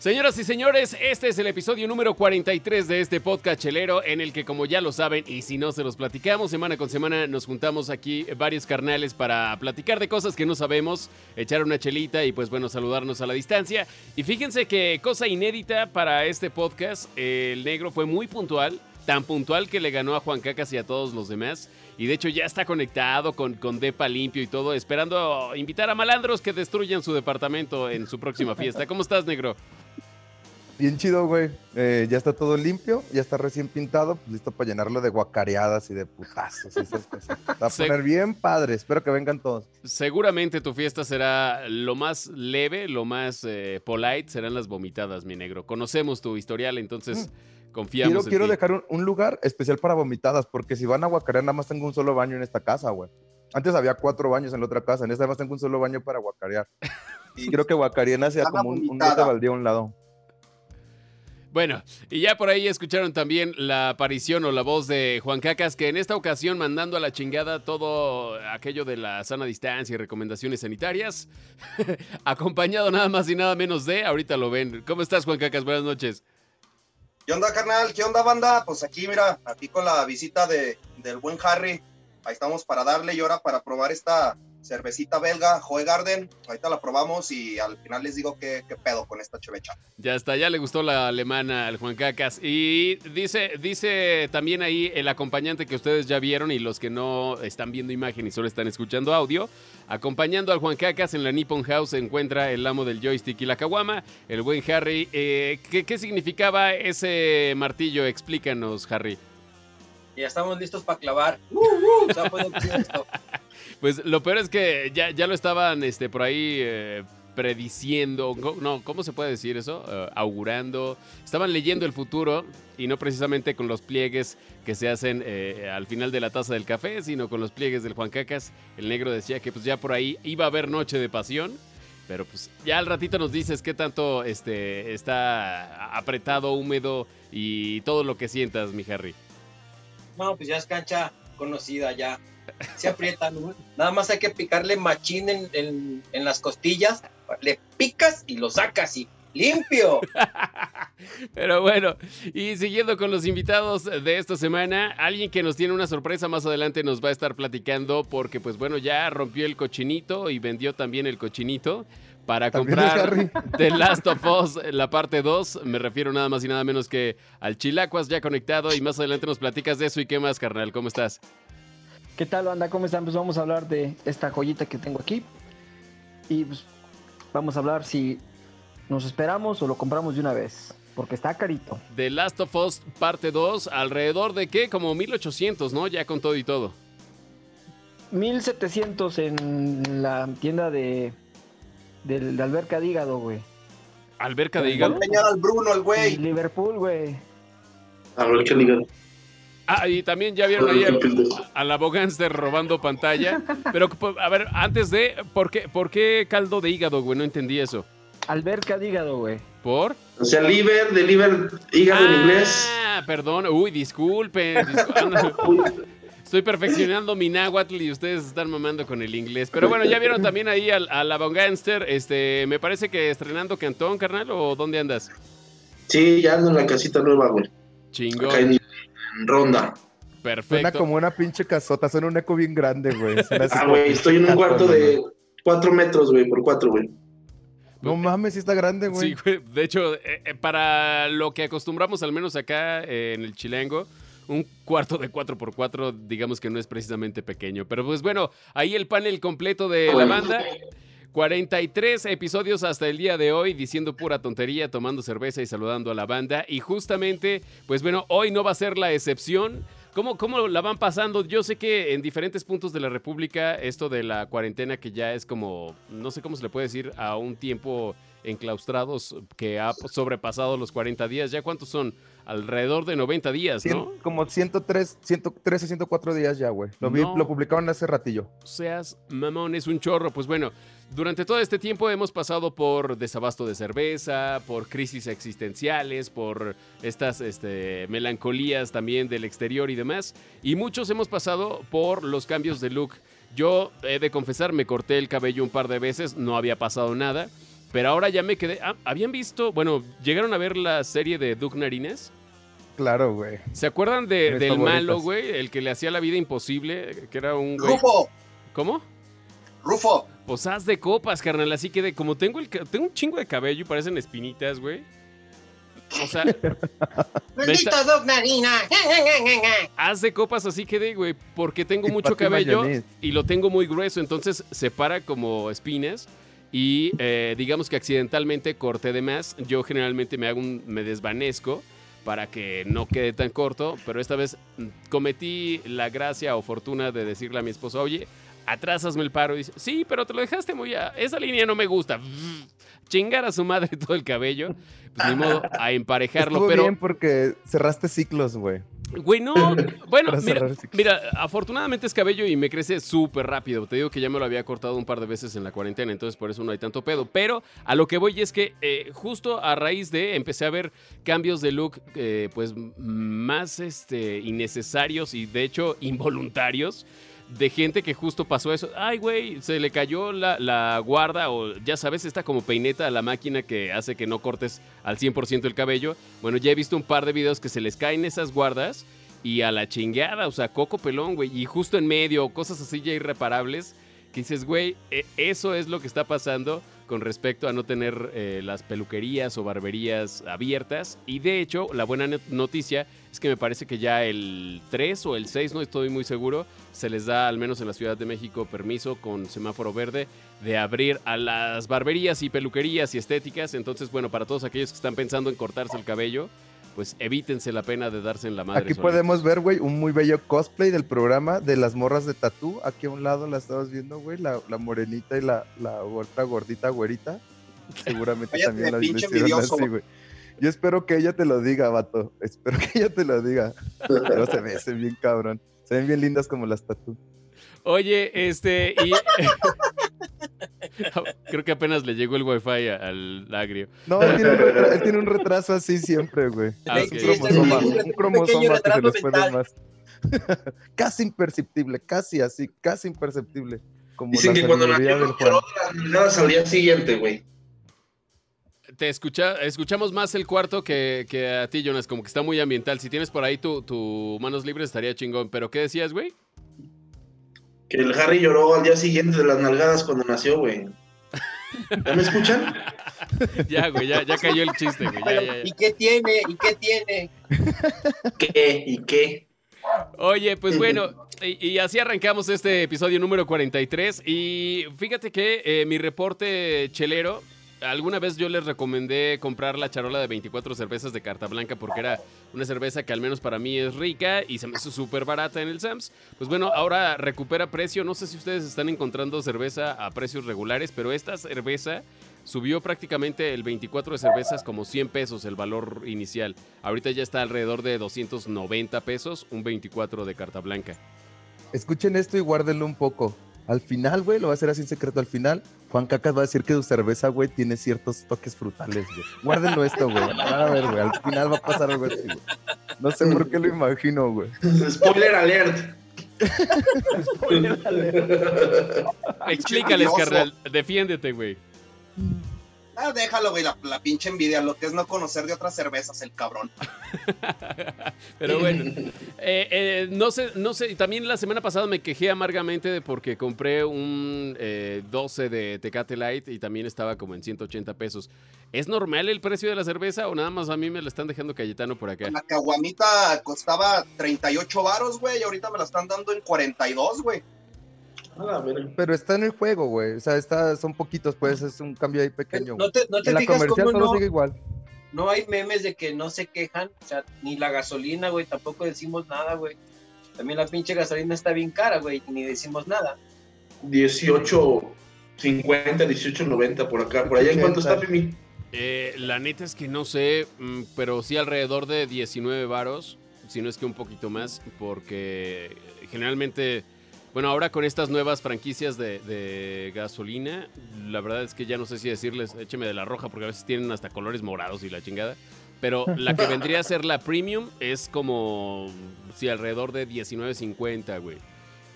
Señoras y señores, este es el episodio número 43 de este podcast chelero en el que como ya lo saben y si no se los platicamos, semana con semana nos juntamos aquí varios carnales para platicar de cosas que no sabemos, echar una chelita y pues bueno, saludarnos a la distancia. Y fíjense que cosa inédita para este podcast, el negro fue muy puntual, tan puntual que le ganó a Juan Cacas y a todos los demás. Y de hecho ya está conectado con, con Depa limpio y todo, esperando invitar a malandros que destruyan su departamento en su próxima fiesta. ¿Cómo estás, negro? Bien chido, güey. Eh, ya está todo limpio, ya está recién pintado, pues, listo para llenarlo de guacareadas y de putazos y esas cosas. Va a poner bien padre, espero que vengan todos. Seguramente tu fiesta será lo más leve, lo más eh, polite, serán las vomitadas, mi negro. Conocemos tu historial, entonces mm. confiamos quiero, Quiero dejar un, lugar especial para vomitadas, porque si van a guacarear, nada más tengo un solo baño en esta casa, güey. Antes había cuatro baños en la otra casa, en esta nada más tengo un solo baño para guacarear. Y quiero que guacareena sea como un, un baldío a un lado. Bueno, y ya por ahí escucharon también la aparición o la voz de Juan Cacas, que en esta ocasión mandando a la chingada todo aquello de la sana distancia y recomendaciones sanitarias, acompañado nada más y nada menos de, ahorita lo ven. ¿Cómo estás, Juan Cacas? Buenas noches. ¿Qué onda, carnal? ¿Qué onda, banda? Pues aquí, mira, aquí con la visita de, del buen Harry. Ahí estamos para darle y ahora para probar esta cervecita belga, Joe Garden. Ahorita la probamos y al final les digo qué, pedo con esta chevecha. Ya está, ya le gustó la alemana al Juan Cacas. Y dice, dice también ahí el acompañante que ustedes ya vieron y los que no están viendo imagen y solo están escuchando audio. Acompañando al Juan Cacas en la Nippon House se encuentra el amo del joystick y la caguama, el buen Harry. Eh, ¿qué, ¿Qué significaba ese martillo? Explícanos, Harry. Ya estamos listos para clavar. Uh, uh, pues lo peor es que ya, ya lo estaban este, por ahí eh, prediciendo, no, ¿cómo se puede decir eso? Eh, augurando. Estaban leyendo el futuro y no precisamente con los pliegues que se hacen eh, al final de la taza del café, sino con los pliegues del Juan Cacas. El negro decía que pues ya por ahí iba a haber noche de pasión. Pero pues ya al ratito nos dices qué tanto este, está apretado, húmedo y todo lo que sientas, mi Harry. No, pues ya es cancha conocida, ya se aprieta, nada más hay que picarle machín en, las costillas, le picas y lo sacas y limpio. Pero bueno, y siguiendo con los invitados de esta semana, alguien que nos tiene una sorpresa más adelante nos va a estar platicando porque pues bueno, ya rompió el cochinito y vendió también el cochinito para comprar The Last of Us, la parte 2. Me refiero nada más y nada menos que al Chilacuas ya conectado y más adelante nos platicas de eso y qué más, carnal. ¿Cómo estás? ¿Qué tal, banda? ¿Cómo están? Pues vamos a hablar de esta joyita que tengo aquí. Y pues vamos a hablar si nos esperamos o lo compramos de una vez. Porque está carito. The Last of Us parte 2, alrededor de qué? Como 1800, ¿no? Ya con todo y todo. 1700 en la tienda de, de, Alberca de Hígado, güey. ¿Alberca de Hígado? al Bruno, el güey. Liverpool, güey. Alberca de Hígado. Ah, y también ya vieron ahí a la Bogánster robando pantalla. Pero, a ver, antes de, ¿por qué, ¿por qué caldo de hígado, güey? No entendí eso. Alberca de hígado, güey. ¿Por? O sea, liver, de liver, hígado en inglés. Ah, perdón. Uy, disculpen. Estoy perfeccionando mi náhuatl y ustedes están mamando con el inglés. Pero bueno, ya vieron también ahí a, la Bogánster. Este, me parece que estrenando Cantón, carnal, ¿o dónde andas? Sí, ya ando en la casita nueva, güey. Chingón ronda. Perfecto. Suena como una pinche casota, suena un eco bien grande, güey. ah, güey, estoy en un cuarto de cuatro metros, güey, por cuatro, güey. No mames, sí está grande, güey. Sí, güey. De hecho, eh, eh, para lo que acostumbramos, al menos acá eh, en el Chilengo, un cuarto de 4x4, digamos que no es precisamente pequeño. Pero pues bueno, ahí el panel completo de la banda. 43 episodios hasta el día de hoy diciendo pura tontería, tomando cerveza y saludando a la banda. Y justamente, pues bueno, hoy no va a ser la excepción. ¿Cómo, ¿Cómo la van pasando? Yo sé que en diferentes puntos de la República esto de la cuarentena que ya es como, no sé cómo se le puede decir, a un tiempo enclaustrados que ha sobrepasado los 40 días. ¿Ya cuántos son? Alrededor de 90 días, ¿no? como 103, 113, 104 días ya, güey. Lo, lo publicaron hace ratillo. Seas mamón, es un chorro. Pues bueno, durante todo este tiempo hemos pasado por desabasto de cerveza, por crisis existenciales, por estas este, melancolías también del exterior y demás. Y muchos hemos pasado por los cambios de look. Yo he de confesar, me corté el cabello un par de veces, no había pasado nada. Pero ahora ya me quedé. ah, ¿Habían visto? Bueno, llegaron a ver la serie de Doug Narines. Claro, güey. ¿Se acuerdan de- del favoritas. malo, güey? El que le hacía la vida imposible, que era un güey. Rufo, ¿Cómo? Rufo. Pues haz de copas, carnal. Así que de, como tengo, el, tengo un chingo de cabello y parecen espinitas, güey. O sea, Maldito Doc Narina. haz de copas así quedé, güey. Porque tengo Y mucho cabello y lo tengo muy grueso. Entonces se para como espinas. Y eh, digamos que accidentalmente corté de más. Yo generalmente me hago un, me desvanezco para que no quede tan corto. Pero esta vez mm, cometí la gracia o fortuna de decirle a mi esposo, oye, atrás hazme el paro. Y dice, sí, pero te lo dejaste muy... A... Esa línea no me gusta. Chingar a su madre todo el cabello. Pues ni modo, a emparejarlo. Estuvo pero, bien porque cerraste ciclos, güey. Güey, no. Bueno, mira. Mira, afortunadamente es cabello y me crece súper rápido. Te digo que ya me lo había cortado un par de veces en la cuarentena, entonces por eso no hay tanto pedo. Pero a lo que voy es que eh, justo a raíz de empecé a ver cambios de look, eh, pues más este, innecesarios y de hecho involuntarios. De gente que justo pasó eso. Ay, güey, se le cayó la, la guarda o ya sabes, esta como peineta a la máquina que hace que no cortes al 100% el cabello. Bueno, ya he visto un par de videos que se les caen esas guardas y a la chingada, o sea, coco pelón, güey, y justo en medio, cosas así ya irreparables, que dices, güey, e- eso es lo que está pasando con respecto a no tener eh, las peluquerías o barberías abiertas. Y de hecho, la buena noticia es que me parece que ya el 3 o el 6, no estoy muy seguro, se les da, al menos en la Ciudad de México, permiso con semáforo verde de abrir a las barberías y peluquerías y estéticas. Entonces, bueno, para todos aquellos que están pensando en cortarse el cabello, pues evítense la pena de darse en la madre. Aquí solitos. podemos ver, güey, un muy bello cosplay del programa de las morras de tatú. Aquí a un lado la estabas viendo, güey, la, la morenita y la, la otra gordita güerita. Seguramente Cállate, también las envidioso. así, güey. Yo espero que ella te lo diga, vato. Espero que ella te lo diga. Pero se ve, se ven bien cabrón. Se ven bien lindas como las tatú. Oye, este, y... Creo que apenas le llegó el wifi al agrio. No, él tiene, un tiene retraso así siempre, güey. Ah, Es ok. un cromosoma, un cromosoma que se les puede más. casi imperceptible, casi así, casi imperceptible. Como Dicen la que cuando nació del Juan. lloró las al día siguiente, güey. Te escucha, escuchamos más el cuarto que, que a ti, Jonas, como que está muy ambiental. Si tienes por ahí tu, tu manos libres estaría chingón. ¿Pero qué decías, güey? Que el Harry lloró al día siguiente de las nalgadas cuando nació, güey. ¿Ya me escuchan? Ya, güey, ya, ya cayó el chiste, güey. Ya, ya, ya. ¿Y qué tiene? ¿Y qué tiene? ¿Qué? ¿Y qué? Oye, pues bueno, y, y así arrancamos este episodio número 43. Y fíjate que eh, mi reporte chelero, alguna vez yo les recomendé comprar la charola de 24 cervezas de carta blanca porque era una cerveza que al menos para mí es rica y se me hizo súper barata en el Sams. Pues bueno, ahora recupera precio. No sé si ustedes están encontrando cerveza a precios regulares, pero esta cerveza subió prácticamente el 24 de cervezas como 100 pesos el valor inicial. Ahorita ya está alrededor de 290 pesos, un 24 de carta blanca. Escuchen esto y guárdenlo un poco. Al final, güey, lo va a hacer así en secreto. Al final, Juan Cacas va a decir que su cerveza, güey, tiene ciertos toques frutales, güey. Guárdenlo esto, güey. A ver, güey. Al final va a pasar algo así, güey. No sé por qué lo imagino, güey. Spoiler alert. Explícales, envidioso. carnal. Defiéndete, güey. Ah, déjalo, güey, la, la pinche envidia, lo que es no conocer de otras cervezas, el cabrón. Pero bueno, eh, eh, no sé, no sé. También la semana pasada me quejé amargamente de porque compré un eh, 12 de Tecate Light y también estaba como en 180 pesos. ¿Es normal el precio de la cerveza o nada más a mí me la están dejando Cayetano por acá? La caguamita costaba 38 varos, güey, y ahorita me la están dando en 42, güey. A la verga. Pero está en el juego, güey. O sea, está, son poquitos, pues es un cambio ahí pequeño. ¿No te, no te En la fijas comercial cómo todo no, sigue igual. no hay memes de que no se quejan? O sea, ni la gasolina, güey, tampoco decimos nada, güey. También la pinche gasolina está bien cara, güey, ni decimos nada. 18.50, 18.90 por acá. ¿Por allá en cuánto está, Pimi? Eh, la neta es que no sé, mm, pero sí alrededor de 19 varos, si no es que un poquito más, porque generalmente, bueno, ahora con estas nuevas franquicias de, de gasolina, la verdad es que ya no sé si decirles, écheme de la roja, porque a veces tienen hasta colores morados y la chingada. Pero la que vendría a ser la premium es como, sí, alrededor de 19.50, güey.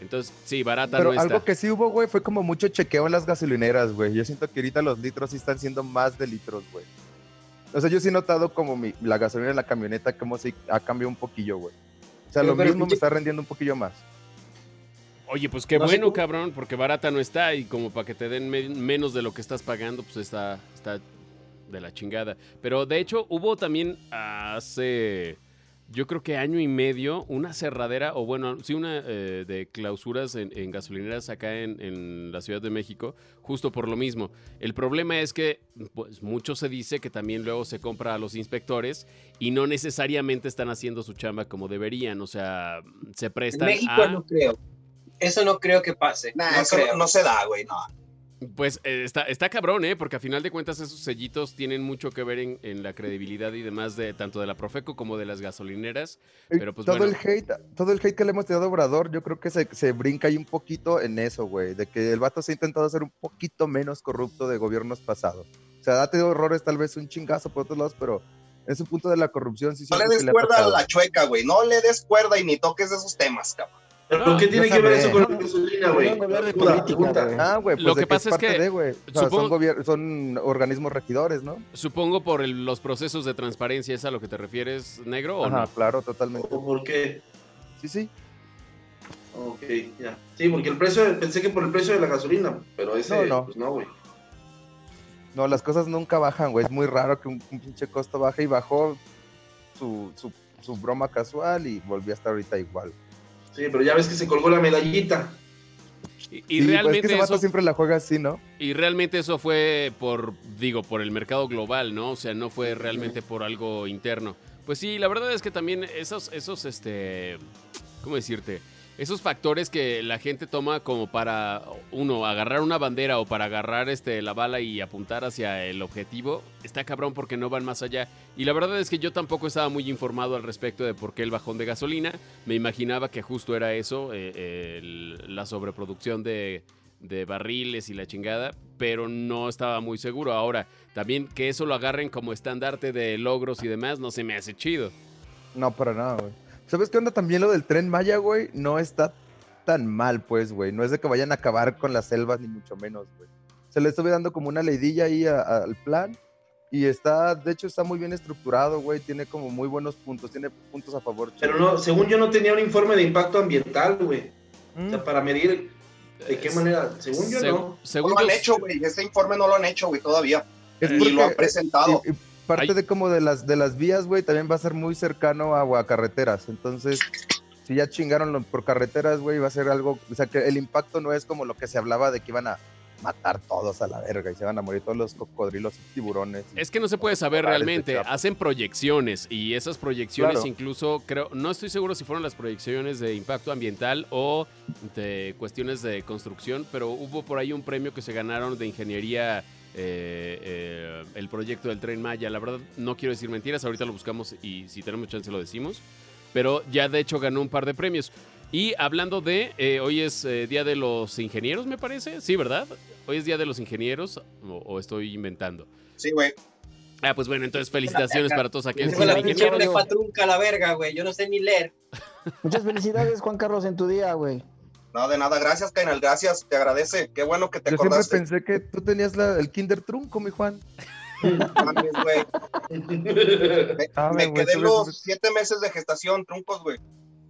Entonces, sí, barata Pero no está. algo que sí hubo, güey, fue como mucho chequeo en las gasolineras, güey. Yo siento que ahorita los litros sí están siendo más de litros, güey. O sea, yo sí he notado como mi, la gasolina en la camioneta como si ha cambiado un poquillo, güey. O sea, Pero- lo pero mismo me está rendiendo un poquillo más. Oye, pues qué No bueno, cabrón, porque barata no está y como para que te den me- menos de lo que estás pagando, pues está, está de la chingada. Pero de hecho hubo también hace, yo creo que año y medio, una cerradera, o bueno, sí, una eh, de clausuras en, en gasolineras acá en, en la Ciudad de México, justo por lo mismo. El problema es que, pues mucho se dice que también luego se compra a los inspectores y no necesariamente están haciendo su chamba como deberían, o sea, se En prestan México a... no creo. Eso no creo que pase. Nah, no eso creo. no, no se da, güey, no. Pues eh, está, está cabrón, ¿eh? Porque a final de cuentas esos sellitos tienen mucho que ver en, en la credibilidad y demás de tanto de la Profeco como de las gasolineras. Pero, pues, todo bueno. el hate, todo el hate que le hemos tirado a Obrador, yo creo que se, se brinca ahí un poquito en eso, güey, de que el vato se ha intentado hacer un poquito menos corrupto de gobiernos pasados. O sea, ha tenido errores, tal vez un chingazo por otros lados, pero ese punto de la corrupción sí No le des cuerda a la chueca, güey. No le des cuerda y ni toques esos temas, cabrón. ¿Pero No, qué tiene que ver eso con la gasolina, güey? Ah, güey, pues Lo de que pasa es parte que de, güey. O sea, supongo- son, son organismos regidores, ¿no? Supongo por el- los procesos de transparencia, ¿es a lo que te refieres, negro? ¿O Ajá, no? claro, totalmente. ¿O por qué? Sí, sí. Ok, ya. Sí, porque el precio, pensé que por el precio de la gasolina, pero ese, No, no. pues no, güey. No, las cosas nunca bajan, güey. Es muy raro que un, un pinche costo baje y bajó su, su, su broma casual y volvió a estar ahorita igual. Sí, pero ya ves que se colgó la medallita. Y, y Sí, pues, es que realmente ese vato eso, siempre la juega así, ¿no? y realmente eso fue por, digo, por el mercado global, ¿no? O sea, no fue realmente por algo interno. Pues sí, la verdad es que también esos, esos, este, ¿cómo decirte? Esos factores que la gente toma como para, uno, agarrar una bandera o para agarrar este, la bala y apuntar hacia el objetivo, está cabrón porque no van más allá. Y la verdad es que yo tampoco estaba muy informado al respecto de por qué el bajón de gasolina. Me imaginaba que justo era eso, eh, la sobreproducción de, de barriles y la chingada, pero no estaba muy seguro. Ahora, también que eso lo agarren como estandarte de logros y demás, no se me hace chido. No, para nada, güey. ¿Sabes qué onda? También lo del tren Maya, güey, no está tan mal, pues, güey. No es de que vayan a acabar con las selvas, ni mucho menos, güey. Se le estuve dando como una leidilla ahí a- a- al plan. Y está, de hecho, está muy bien estructurado, güey. Tiene como muy buenos puntos. Tiene puntos a favor. Pero no, según yo no tenía un informe de impacto ambiental, güey. Mm. O sea, para medir de qué Es- manera. Según yo Seg- no. No según lo han yo- hecho, güey. Este informe no lo han hecho, güey, todavía. Es y Y porque- lo han presentado. Y, y parte Ay. de como de las de las vías, güey, también va a ser muy cercano a, a carreteras. Entonces, si ya chingaron por carreteras, güey, va a ser algo, o sea, que el impacto no es como lo que se hablaba de que iban a matar todos a la verga y se van a morir todos los cocodrilos y tiburones. Es que no se puede saber realmente. Chiapas. Hacen proyecciones y esas proyecciones Claro. incluso creo, no estoy seguro si fueron las proyecciones de impacto ambiental o de cuestiones de construcción, pero hubo por ahí un premio que se ganaron de ingeniería eh, eh, el proyecto del tren Maya. La verdad no quiero decir mentiras, ahorita lo buscamos y si tenemos chance lo decimos. Pero ya de hecho ganó un par de premios. Y hablando de, eh, hoy es eh, Día de los Ingenieros, me parece. Sí, ¿verdad? Hoy es Día de los Ingenieros o, o estoy inventando. Sí, güey. Ah, pues bueno, entonces felicitaciones para todos aquellos que son ingenieros. prepa trunca la verga, güey. Yo no sé ni leer. Muchas felicidades, Juan Carlos, en tu día, güey. No, de nada. Gracias, Kainal. Gracias. Te agradece. Qué bueno que te Yo siempre acordaste. pensé que tú tenías la- el Kinder Trunco, mi Juan. Mames, güey. Me, Ah, me quedé los siete meses de gestación, truncos, güey.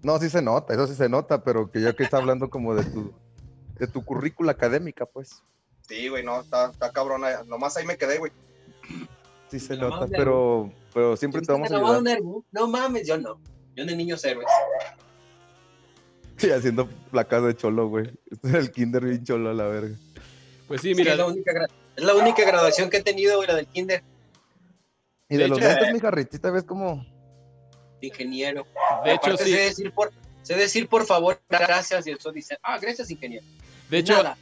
No, sí se nota, eso sí se nota, pero que ya que está hablando como de tu de tu currícula académica, pues. Sí, güey, no, está, está cabrona. Nomás ahí me quedé, güey. Sí se nota, pero pero siempre te vamos a ¿Viste la ayudar. No mames, yo no. Yo de niños héroes. Sí, haciendo placas de cholo, güey. Este es el kinder bien cholo a la verga. Pues sí, Sí, mira, es, la única gra- es la única graduación que he tenido, güey, la del kinder. Y De de, los lentes, mi jarritita, ves como... ingeniero. de hecho sí. sé decir por, sé decir por favor, gracias, y el sol dice, ah, gracias, ingeniero. De hecho, Nada.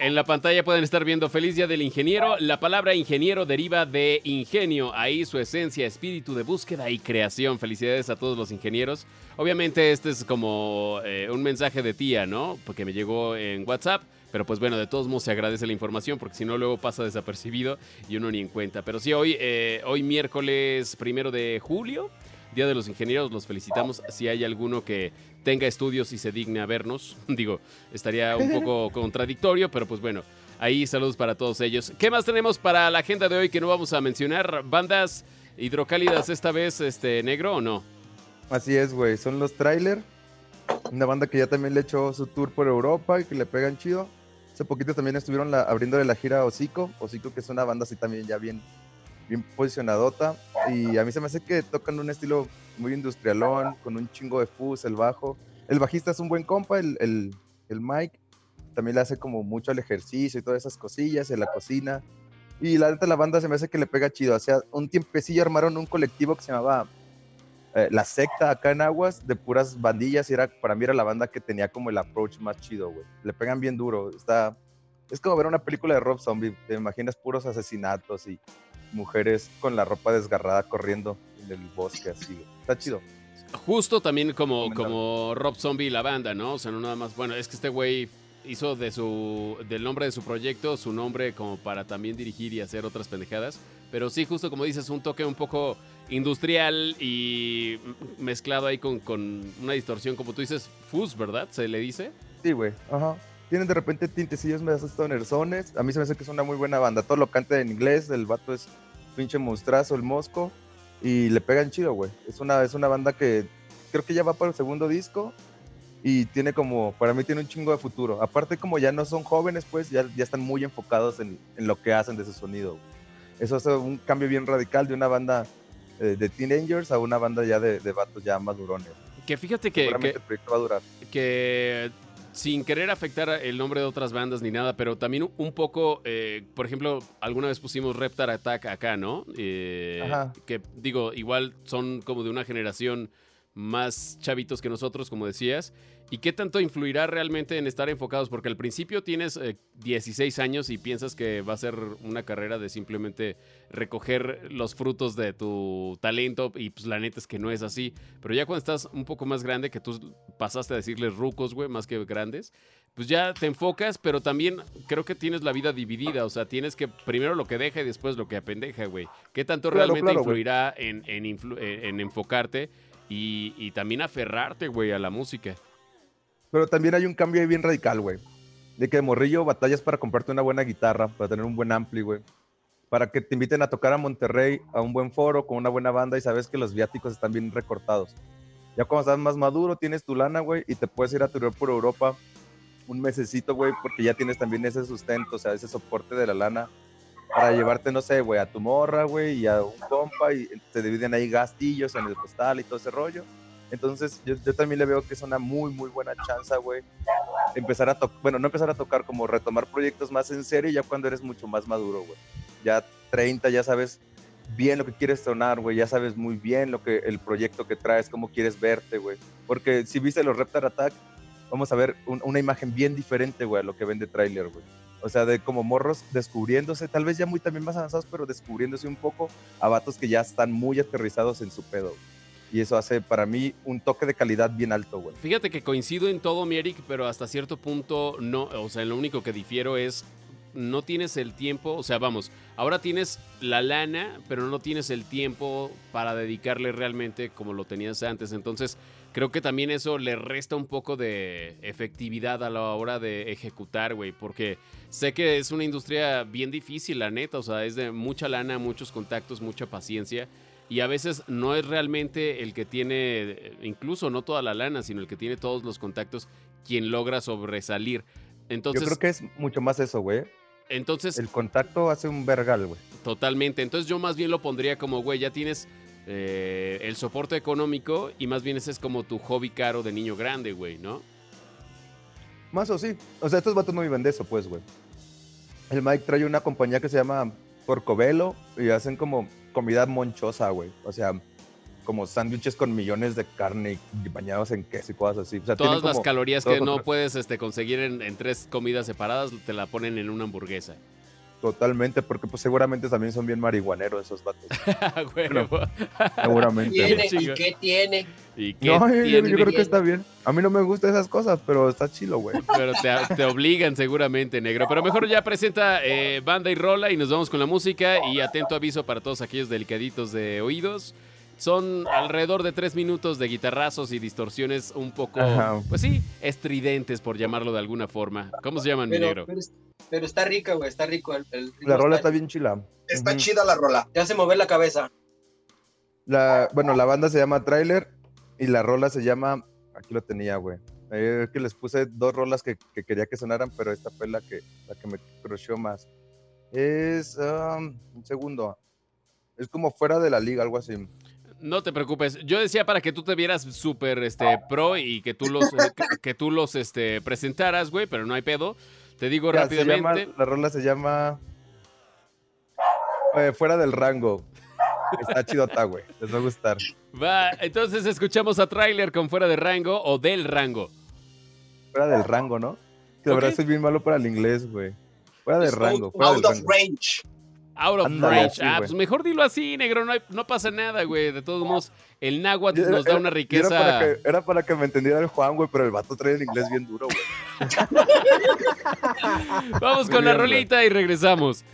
en la pantalla pueden estar viendo Feliz Día del Ingeniero. La palabra ingeniero deriva de ingenio, ahí su esencia, espíritu de búsqueda y creación. Felicidades a todos los ingenieros. Obviamente este es como eh, un mensaje de tía, ¿no? Porque me llegó en WhatsApp. Pero pues bueno, de todos modos se agradece la información porque si no luego pasa desapercibido y uno ni en cuenta. Pero sí, hoy, eh, hoy miércoles primero de julio, Día de los Ingenieros, los felicitamos. Si hay alguno que tenga estudios y se digne a vernos, digo, estaría un poco contradictorio, pero pues bueno, ahí saludos para todos ellos. ¿Qué más tenemos para la agenda de hoy que no vamos a mencionar? ¿Bandas hidrocálidas esta vez, este, negro o no? Así es, güey. Son los Trailer. Una banda que ya también le echó su tour por Europa y que le pegan chido. Hace poquito también estuvieron la, abriéndole la gira a Hocico. Hocico, que es una banda así también ya bien, bien posicionadota. Y a mí se me hace que tocan un estilo muy industrialón, con un chingo de fuzz, el bajo. El bajista es un buen compa, el, el, el Mike. También le hace como mucho al ejercicio y todas esas cosillas, en la cocina. Y la neta, la banda se me hace que le pega chido. O un tiempecillo armaron un colectivo que se llamaba eh, La Secta acá en Aguas, de puras bandillas. Y era, para mí era la banda que tenía como el approach más chido, güey. Le pegan bien duro. Está, es como ver una película de Rob Zombie. Te imaginas puros asesinatos y mujeres con la ropa desgarrada corriendo en el bosque así. Está chido. Justo también como, como Rob Zombie y la banda, ¿no? O sea, no nada más. Bueno, es que este güey hizo de su del nombre de su proyecto su nombre como para también dirigir y hacer otras pendejadas. Pero sí, justo como dices, un toque un poco industrial y mezclado ahí con, con una distorsión, como tú dices, fuzz, ¿verdad? Se le dice. Sí, güey. Ajá. Tienen de repente tintecillos medio stonersones. A mí se me hace que es una muy buena banda. Todo lo canta en inglés. El vato es pinche monstruazo, el mosco. Y le pegan chido, güey. Es una, es una banda que creo que ya va para el segundo disco. Y tiene como, para mí tiene un chingo de futuro. Aparte como ya no son jóvenes, pues ya, ya están muy enfocados en, en lo que hacen de su sonido. güey. Eso hace un cambio bien radical de una banda eh, de teenagers a una banda ya de, de vatos ya madurones. Que fíjate que, Seguramente que, el proyecto va a durar. que sin querer afectar el nombre de otras bandas ni nada, pero también un- poco, eh, por ejemplo, alguna vez pusimos Reptar Attack acá, ¿no? Eh, Ajá. Que digo, igual son como de una generación más chavitos que nosotros, como decías. ¿Y qué tanto influirá realmente en estar enfocados? Porque al principio tienes eh, 16 años y piensas que va a ser una carrera de simplemente recoger los frutos de tu talento y pues la neta es que no es así. Pero ya cuando estás un poco más grande, que tú pasaste a decirles rucos, güey, más que grandes, pues ya te enfocas, pero también creo que tienes la vida dividida. O sea, tienes que primero lo que deja y después lo que apendeja, güey. ¿Qué tanto Claro, realmente claro, influirá en, en influ- en- en enfocarte y, también aferrarte, güey, a la música? Pero también hay un cambio ahí bien radical, güey. De que de morrillo batallas para comprarte una buena guitarra, para tener un buen ampli, güey. Para que te inviten a tocar a Monterrey, a un buen foro, con una buena banda y sabes que los viáticos están bien recortados. Ya cuando estás más maduro, tienes tu lana, güey, y te puedes ir a turear por Europa un mesecito, güey, porque ya tienes también ese sustento, o sea, ese soporte de la lana para llevarte, no sé, güey, a tu morra, güey, y a un compa, y te dividen ahí gastillos en el postal y todo ese rollo. Entonces, yo, también le veo que es una muy, muy buena chance, güey. Empezar a tocar, bueno, no empezar a tocar, como retomar proyectos más en serio ya cuando eres mucho más maduro, güey. Ya 30, ya sabes bien lo que quieres sonar, güey. Ya sabes muy bien lo que el proyecto que traes, cómo quieres verte, güey. Porque si viste los Reptar Attack, vamos a ver un- una imagen bien diferente, güey, a lo que vende trailer, güey. O sea, de como morros descubriéndose, tal vez ya muy también más avanzados, pero descubriéndose un poco a vatos que ya están muy aterrizados en su pedo. Y eso hace para mí un toque de calidad bien alto, güey. Fíjate que coincido en todo, mi Eric, pero hasta cierto punto no. O sea, lo único que difiero es no tienes el tiempo. O sea, vamos, ahora tienes la lana, pero no tienes el tiempo para dedicarle realmente como lo tenías antes. Entonces, creo que también eso le resta un poco de efectividad a la hora de ejecutar, güey, porque sé que es una industria bien difícil, la neta. O sea, es de mucha lana, muchos contactos, mucha paciencia. Y a veces no es realmente el que tiene, eh, incluso no toda la lana, sino el que tiene todos los contactos, quien logra sobresalir. Entonces, Yo creo que es mucho más eso, güey. entonces El contacto hace un vergal, güey. totalmente. Entonces yo más bien lo pondría como, güey, ya tienes eh, el soporte económico y más bien ese es como tu hobby caro de niño grande, güey, ¿no? Más o sí. O sea, estos vatos no viven de eso, pues, güey. El Mike trae una compañía que se llama Porcobelo y hacen como comida monchosa, güey. O sea, como sándwiches con millones de carne y bañados en queso y cosas así. O sea, Todas tienen las como- calorías que no puedes este, conseguir en, en tres comidas separadas te la ponen en una hamburguesa. Totalmente, porque pues seguramente también son bien marihuaneros esos vatos. Güey, Seguramente. ¿Tiene? ¿Y qué tiene? ¿Y qué No, yo, yo tiene? creo que está bien. A mí no me gustan esas cosas, pero está chilo, güey. Pero te, te obligan seguramente, negro. Pero mejor ya presenta eh, banda y rola y nos vamos con la música. Y atento aviso para todos aquellos delicaditos de oídos. Son alrededor de tres minutos de guitarrazos y distorsiones un poco, Ajá. pues sí, estridentes, por llamarlo de alguna forma. ¿Cómo se llaman, mi Pero, negro? pero, pero está rica, güey, está rico. El, el La rola está bien chila. Está chida la rola. Te hace mover la cabeza. La, bueno, la banda se llama Trailer y la rola se llama. Aquí lo tenía, güey. Eh, es que les puse dos rolas que, que quería que sonaran, pero esta fue la que, la que me crocheó más. Es. um, un segundo. Es como fuera de la liga, algo así. No te preocupes. Yo decía para que tú te vieras súper este, pro y que tú los, eh, que, que tú los este, presentaras, güey, pero no hay pedo. Te digo Ya, se llama- rápidamente. la rola se llama. eh, fuera del rango. Está chidota, güey. Les va a gustar. Va, entonces escuchamos a Trailer con Fuera de Rango o Del Rango. Fuera del rango, ¿no? Que la verdad soy bien malo para el inglés, güey. Fuera de rango. out, Fuera del out of rango. range. Out of range. así, ah, pues mejor dilo así, negro. No, hay- no pasa nada, güey. De todos modos, el náhuatl Era- nos da una Era riqueza. para, que, era para que me entendiera el Juan, güey, pero el vato trae el inglés bien duro, güey. Vamos con la güey. rolita y regresamos.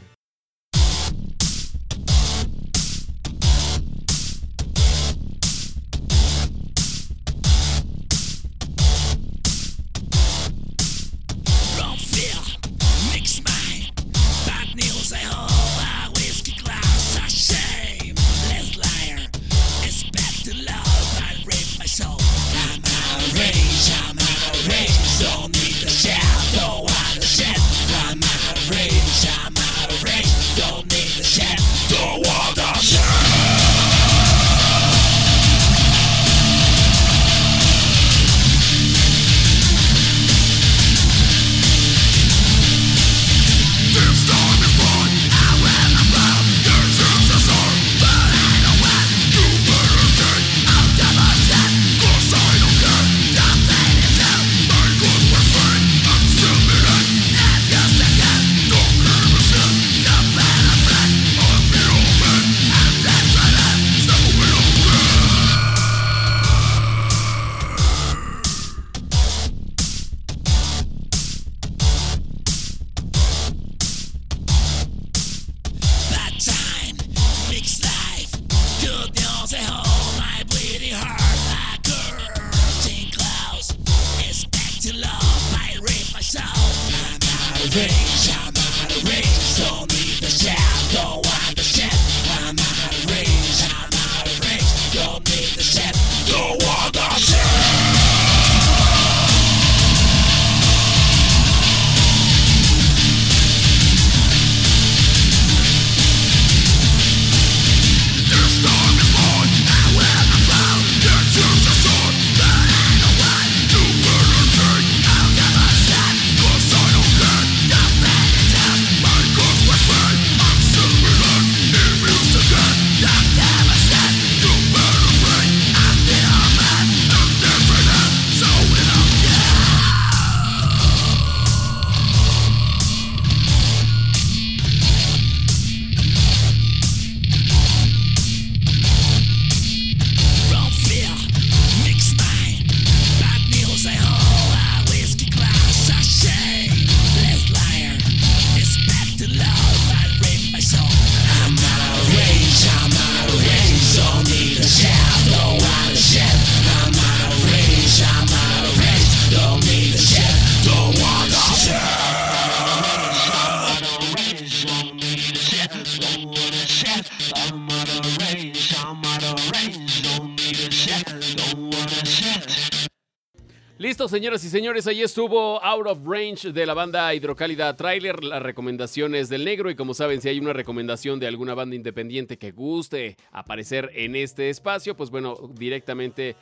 Señoras y señores, ahí estuvo Out of Range de la banda Hidrocálida Trailer, las recomendaciones del negro y como saben, si hay una recomendación de alguna banda independiente que guste aparecer en este espacio, pues bueno, directamente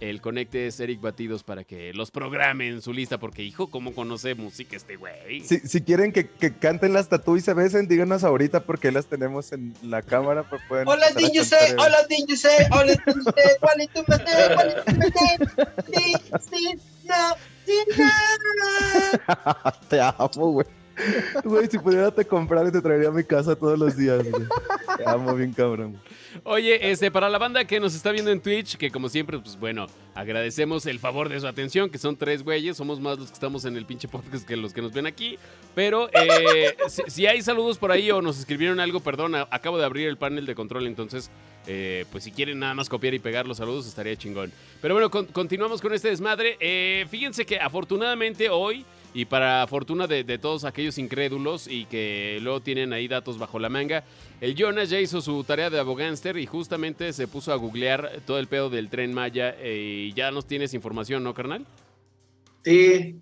el- conecte es Eric Batidos para que los programe en su lista, porque hijo, ¿cómo conoce música este güey? Si, si quieren que, que canten las tatú y se besen, díganos ahorita porque las tenemos en la cámara. Pues pueden Hola, did you say? Hola, did you say? Hola, did you say? What did you say? What did you say? No. Te amo, güey. Güey, si pudiera te comprar y te traería a mi casa todos los días, güey. Te amo bien cabrón. Oye, este, para la banda que nos está viendo en Twitch, que como siempre, pues bueno, agradecemos el favor de su atención, que son tres güeyes, somos más los que estamos en el pinche podcast que los que nos ven aquí. Pero eh, si, hay saludos por ahí o nos escribieron algo, perdón, acabo de abrir el panel de control, entonces, eh, pues si quieren nada más copiar y pegar los saludos, estaría chingón. Pero bueno, con- continuamos con este desmadre. Eh, fíjense que afortunadamente hoy, y para fortuna de, de todos aquellos incrédulos y que luego tienen ahí datos bajo la manga, el Jonas ya hizo su tarea de abogánster y justamente se puso a googlear todo el pedo del tren Maya eh, y ya nos tienes información, ¿no, carnal? Sí,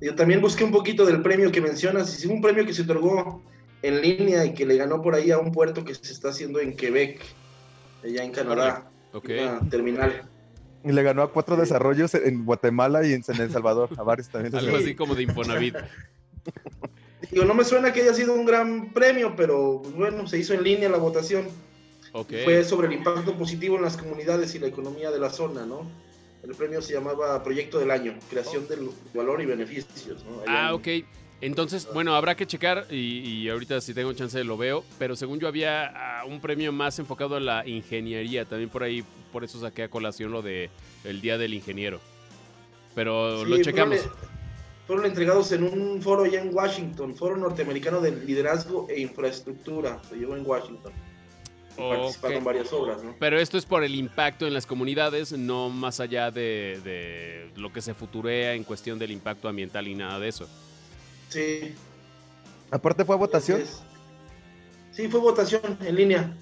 yo también busqué un poquito del premio que mencionas, y sí, un premio que se otorgó en línea y que le ganó por ahí a un puerto que se está haciendo en Quebec, allá en Canadá, Ok. una terminal. Y le ganó a cuatro desarrollos en Guatemala y en El Salvador. A varios también. Algo así como de Infonavit. Digo, no me suena que haya sido un gran premio, pero pues, bueno, se hizo en línea la votación. Fue sobre el impacto positivo en las comunidades y la economía de la zona, ¿no? El premio se llamaba Proyecto del Año, creación del valor y beneficios, ¿no? Ah, ok. Entonces, bueno, habrá que checar y, y ahorita si tengo chance lo veo, pero según yo había ah, un premio más enfocado a la ingeniería, también por ahí, por eso saqué a colación lo de el Día del Ingeniero. Pero Sí, lo checamos. Fueron, fueron entregados en un foro allá en Washington, Foro Norteamericano de Liderazgo e Infraestructura, se llevó en Washington. Y Ok. Participaron varias obras, ¿no? Pero esto es por el impacto en las comunidades, no más allá de, de lo que se futurea en cuestión del impacto ambiental y nada de eso. Sí. Aparte fue a votación. Sí, fue votación en línea.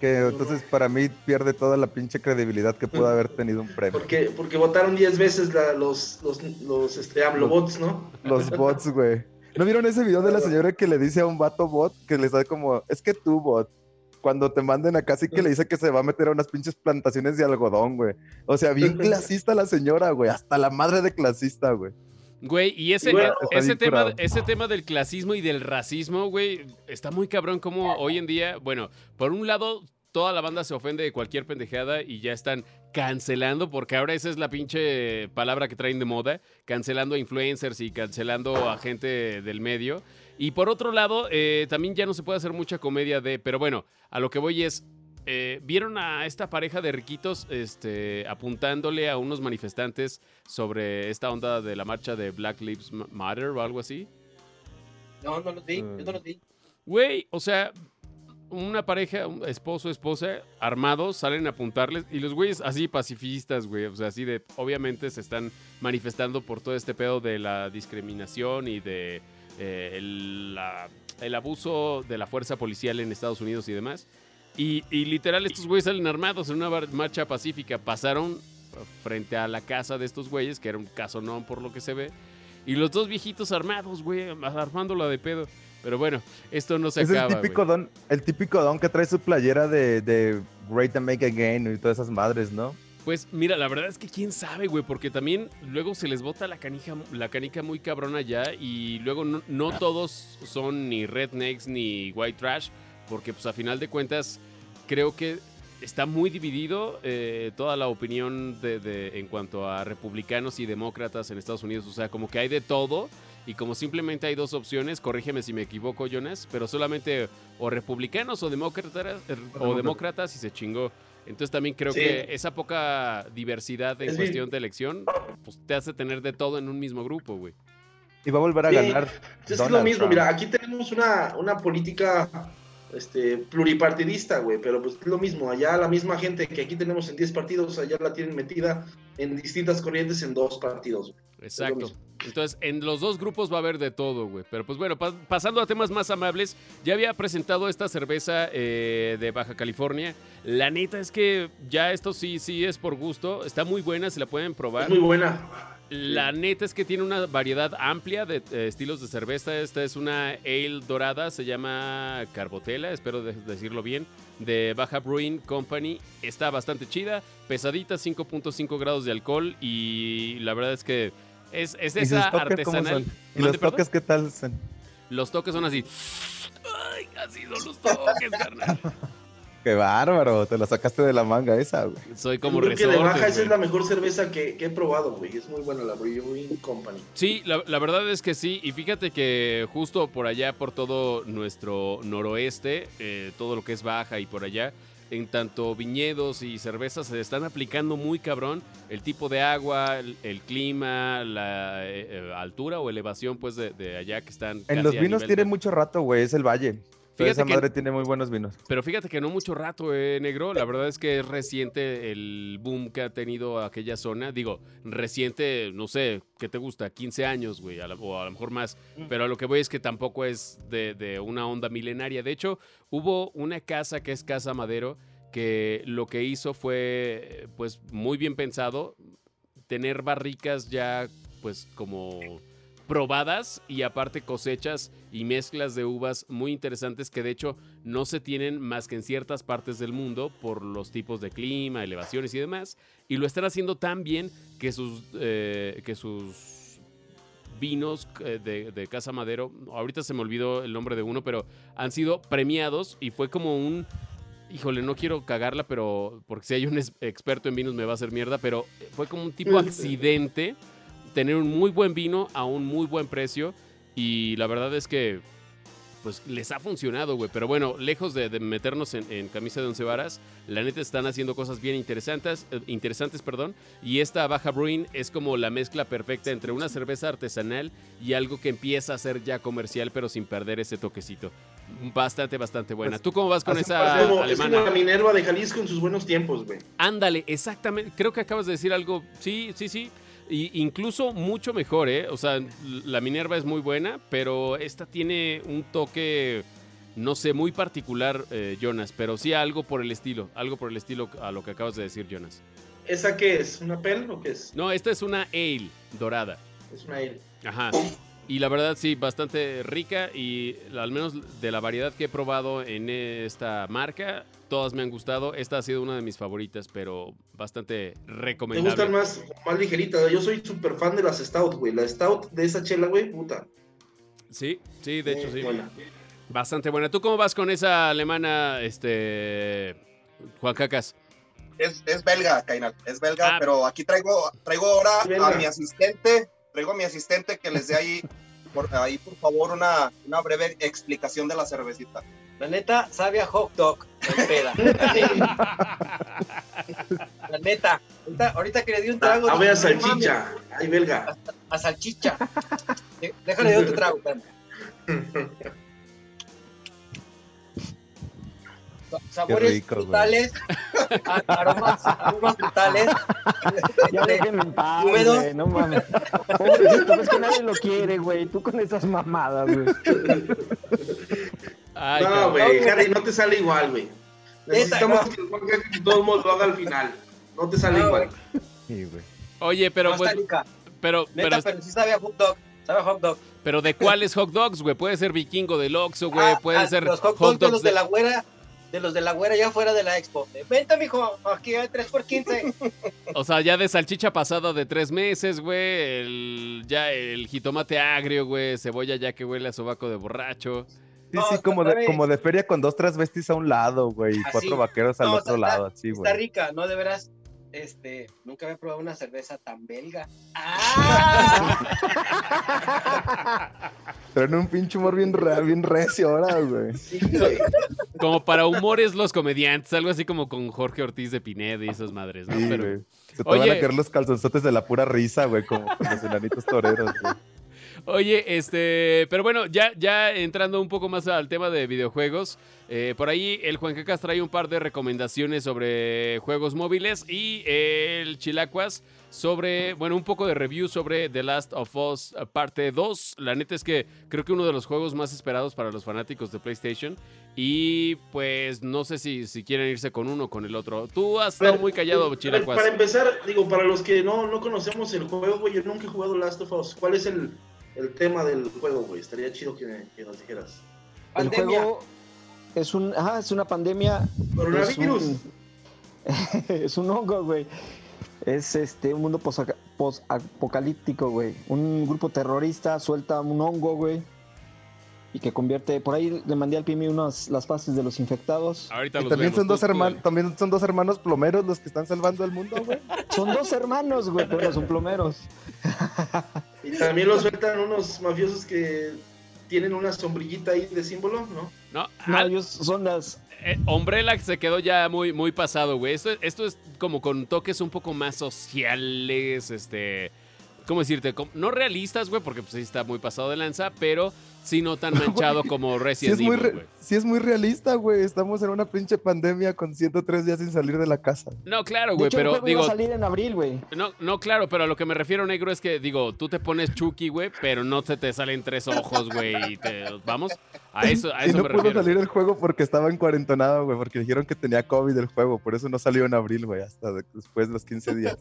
que entonces para mí pierde toda la pinche credibilidad que pudo haber tenido un premio. Porque, porque votaron 10 veces la- los, los, los este, AMLO-bots, ¿no? Los bots, güey. ¿No vieron ese video de la señora que le dice a un vato bot que le da como, es que tú bot, cuando te manden acá sí que le dice que se va a meter a unas pinches plantaciones de algodón, güey. O sea, bien clasista la señora, güey. Hasta la madre de clasista, güey. Güey, y ese, Bueno, ese, tema, curado. ese tema del clasismo y del racismo, güey, está muy cabrón como hoy en día, bueno, por un lado, toda la banda se ofende de cualquier pendejada y ya están cancelando, porque ahora esa es la pinche palabra que traen de moda, cancelando a influencers y cancelando a gente del medio. Y por otro lado, eh, también ya no se puede hacer mucha comedia de, pero bueno, a lo que voy es, eh, ¿vieron a esta pareja de riquitos este, apuntándole a unos manifestantes sobre esta onda de la marcha de Black Lives Matter o algo así? No, no los vi, yo no los vi. Güey, o sea, una pareja, un esposo, esposa, armados, salen a apuntarles y los güeyes así pacifistas, güey, o sea, así de, obviamente se están manifestando por todo este pedo de la discriminación y de eh, el, la- el abuso de la fuerza policial en Estados Unidos y demás. Y, y literal, estos güeyes salen armados en una marcha pacífica, pasaron frente a la casa de estos güeyes, que era un casonón por lo que se ve, y los dos viejitos armados, güey, armándola de pedo. Pero bueno, esto no se es acaba, el típico güey. don, el típico don que trae su playera de, de Great and Make Again y todas esas madres, ¿no? Pues mira, la verdad es que quién sabe, güey, porque también luego se les bota la canija, la canica muy cabrona ya y luego no, no todos son ni rednecks ni white trash, porque pues a final de cuentas creo que está muy dividido eh, toda la opinión de, de- en cuanto a republicanos y demócratas en Estados Unidos, o sea, como que hay de todo y como simplemente hay dos opciones, corrígeme si me equivoco, Jonas, pero solamente o republicanos o demócratas o demócratas y se chingó. Entonces también creo Sí. que esa poca diversidad en Es cuestión de elección, pues te hace tener de todo en un mismo grupo, güey. Y va a volver a Sí, ganar. Es que es Donald lo mismo, Trump. mira, aquí tenemos una, una política este, pluripartidista, güey, pero pues es lo mismo, allá la misma gente que aquí tenemos en 10 partidos, allá la tienen metida en distintas corrientes en dos partidos. Exacto. Entonces, en los dos grupos va a haber de todo, güey. Pero pues bueno, pa- pasando a temas más amables, ya había presentado esta cerveza eh, de Baja California. La neta es que ya esto sí, sí es por gusto. Está muy buena, se la pueden probar. Es muy buena. La neta es que tiene una variedad amplia de eh, estilos de cerveza. Esta es una ale dorada, se llama Carbotela, espero de- decirlo bien, de Baja Brewing Company. Está bastante chida, pesadita, 5.5 grados de alcohol y la verdad es que es, es de ¿Y sus esa artesanal. ¿Y ¿Mande, los toques qué tal son? Los toques son así. Ay, así son los toques, carnal. Qué bárbaro, te la sacaste de la manga esa, güey. Soy como creo que de baja esa es la mejor cerveza que, que he probado, güey. Es muy buena la Brewing Company. Sí, la, la verdad es que sí. Y fíjate que justo por allá, por todo nuestro noroeste, eh, todo lo que es baja y por allá, en tanto viñedos y cervezas se están aplicando muy cabrón el tipo de agua, el, el clima, la eh, eh, altura o elevación pues de, de allá que están. casi En los a vinos nivel tiene de- mucho rato, güey, es el valle. Fíjate esa que- madre tiene muy buenos vinos. Pero fíjate que no mucho rato, eh, negro. La verdad es que es reciente el boom que ha tenido aquella zona. Digo, reciente, no sé, ¿qué te gusta? 15 años, güey, a la- o a lo mejor más. Pero a lo que voy es que tampoco es de, de una onda milenaria. De hecho, hubo una casa que es Casa Madero que lo que hizo fue, pues, muy bien pensado, tener barricas ya, pues, como probadas y aparte cosechas y mezclas de uvas muy interesantes que de hecho no se tienen más que en ciertas partes del mundo por los tipos de clima, elevaciones y demás. Y lo están haciendo tan bien que sus, eh, que sus vinos eh, de, de Casa Madero, ahorita se me olvidó el nombre de uno, pero han sido premiados y fue como un... Híjole, no quiero cagarla, pero porque si hay un experto en vinos me va a hacer mierda, pero fue como un tipo accidente tener un muy buen vino a un muy buen precio y la verdad es que pues les ha funcionado, güey. Pero bueno, lejos de, de meternos en, en camisa de once varas, la neta están haciendo cosas bien interesantes, eh, interesantes, perdón. Y esta Baja Brewing es como la mezcla perfecta entre una cerveza artesanal y algo que empieza a ser ya comercial, pero sin perder ese toquecito. Bastante, bastante buena. Pues, ¿Tú cómo vas con esa Es como, es alemana? la Minerva de Jalisco en sus buenos tiempos, güey. Ándale, exactamente. Creo que acabas de decir algo. Sí, sí, sí. Y incluso mucho mejor, ¿eh? O sea, la Minerva es muy buena, pero esta tiene un toque, no sé, muy particular, eh, Jonas. Pero sí algo por el estilo. Algo por el estilo a lo que acabas de decir, Jonas. ¿Esa qué es? ¿Una pel o qué es? No, esta es una ale dorada. Es una ale. Ajá. Y la verdad sí, bastante rica y al menos de la variedad que he probado en esta marca, todas me han gustado. Esta ha sido una de mis favoritas, pero bastante Me recomendable. gustan más, más ligeritas. Yo soy súper fan de las Stout, güey. La Stout de esa chela, güey, puta. Sí, sí, de hecho Eh, sí. buena. Bastante buena. ¿Tú cómo vas con esa alemana, este, Juan Cacas? Es, es belga, Cainal, es belga, Ah. pero aquí traigo, traigo ahora a mi asistente, traigo a mi asistente que les dé ahí, por, ahí por favor, una, una breve explicación de la cervecita. La neta, sabe a hot dog en peda. La neta. Ahorita, ahorita que le di un trago. A ver, a salchicha. Ay, belga. A salchicha. Déjale de otro trago, espérame. Sabores rico, frutales, aromas, aromas frutales. Ya déjenme en paz, güey, no mames. Pobrecito, es que nadie lo quiere, güey. Tú con esas mamadas, güey. Ay, no, güey, Harry, no te sale igual, güey. Necesitamos no. que el lo haga al final. No te sale No, igual. Sí, güey. Oye, pero No pues, pero, Neta, pero, pero sí sabe a hot dog. Sabe a hot dog. pero ¿de cuáles hot dogs, güey? Puede ser vikingo del Oxxo, güey. Ah, Puede ah, ser los hot dogs de la güera. De los de la güera ya fuera de la expo. Venta, mijo, aquí hay 3 por 15. O sea, ya de salchicha pasada de tres meses, güey. El, ya el jitomate agrio, güey. Cebolla ya que huele a sobaco de borracho. Sí, No, sí, como de, como de feria con dos transvestis a un lado, güey, y Así. cuatro vaqueros al No, otro está- lado, así, Está rica, no de veras. Este, nunca había probado una cerveza tan belga. ¡Ah! Traen un pinche humor bien, re- bien recio ahora, güey. Sí, güey. Como para humores los comediantes. Algo así como con Jorge Ortiz de Pinedo y esas madres, ¿no? Sí, Pero- güey. Se te Oye. van a caer los calzonzotes de la pura risa, güey, como los enanitos toreros, güey. Oye, este, pero bueno, ya, ya entrando un poco más al tema de videojuegos, eh, por ahí el Juan Cacas trae un par de recomendaciones sobre juegos móviles y el Chilacuas sobre, bueno, un poco de review sobre The Last of Us eh, parte 2. La neta es que creo que uno de los juegos más esperados para los fanáticos de PlayStation y pues no sé si, si quieren irse con uno o con el otro. Tú has estado muy callado, ver, Chilacuas. Para empezar, digo, para los que no, no conocemos el juego, güey, yo nunca he jugado Last of Us. ¿Cuál es el, el tema del juego, güey? Estaría chido que, que nos dijeras. El Pandemia. juego es un, ajá, es una pandemia. Coronavirus. Es un, es un hongo, güey. Es este un mundo posapocalíptico, güey. Un grupo terrorista suelta un hongo, güey. y que convierte. Por ahí le mandé al Pimi unas las fases de los infectados. Ahorita Y los también vemos. son dos Tú- tú hermanos, dale. también son dos hermanos plomeros los que están salvando al mundo, güey. Son dos hermanos, güey, pero no son plomeros. Y también lo sueltan unos mafiosos que tienen una sombrillita ahí de símbolo, ¿no? No, No, al- ellos son las. eh, Umbrella se quedó ya muy, muy pasado, güey. Esto, esto es como con toques un poco más sociales, este... ¿Cómo decirte? No realistas, güey, porque pues sí está muy pasado de lanza, pero sí no tan manchado como Sí Resident es, muy Evil, güey. sí es muy realista, güey. Estamos en una pinche pandemia con 103 días sin salir de la casa. No, claro, güey, pero digo... iba a salir en abril, güey. No, no, claro, pero a lo que me refiero, negro, es que, digo, tú te pones Chucky, güey, pero no se te salen tres ojos, güey, y te... Vamos, a eso, a Y eso no me pudo refiero. salir el juego porque estaba en cuarentonada, güey, porque dijeron que tenía COVID el juego, por eso no salió en abril, güey, hasta de- después de los 15 días.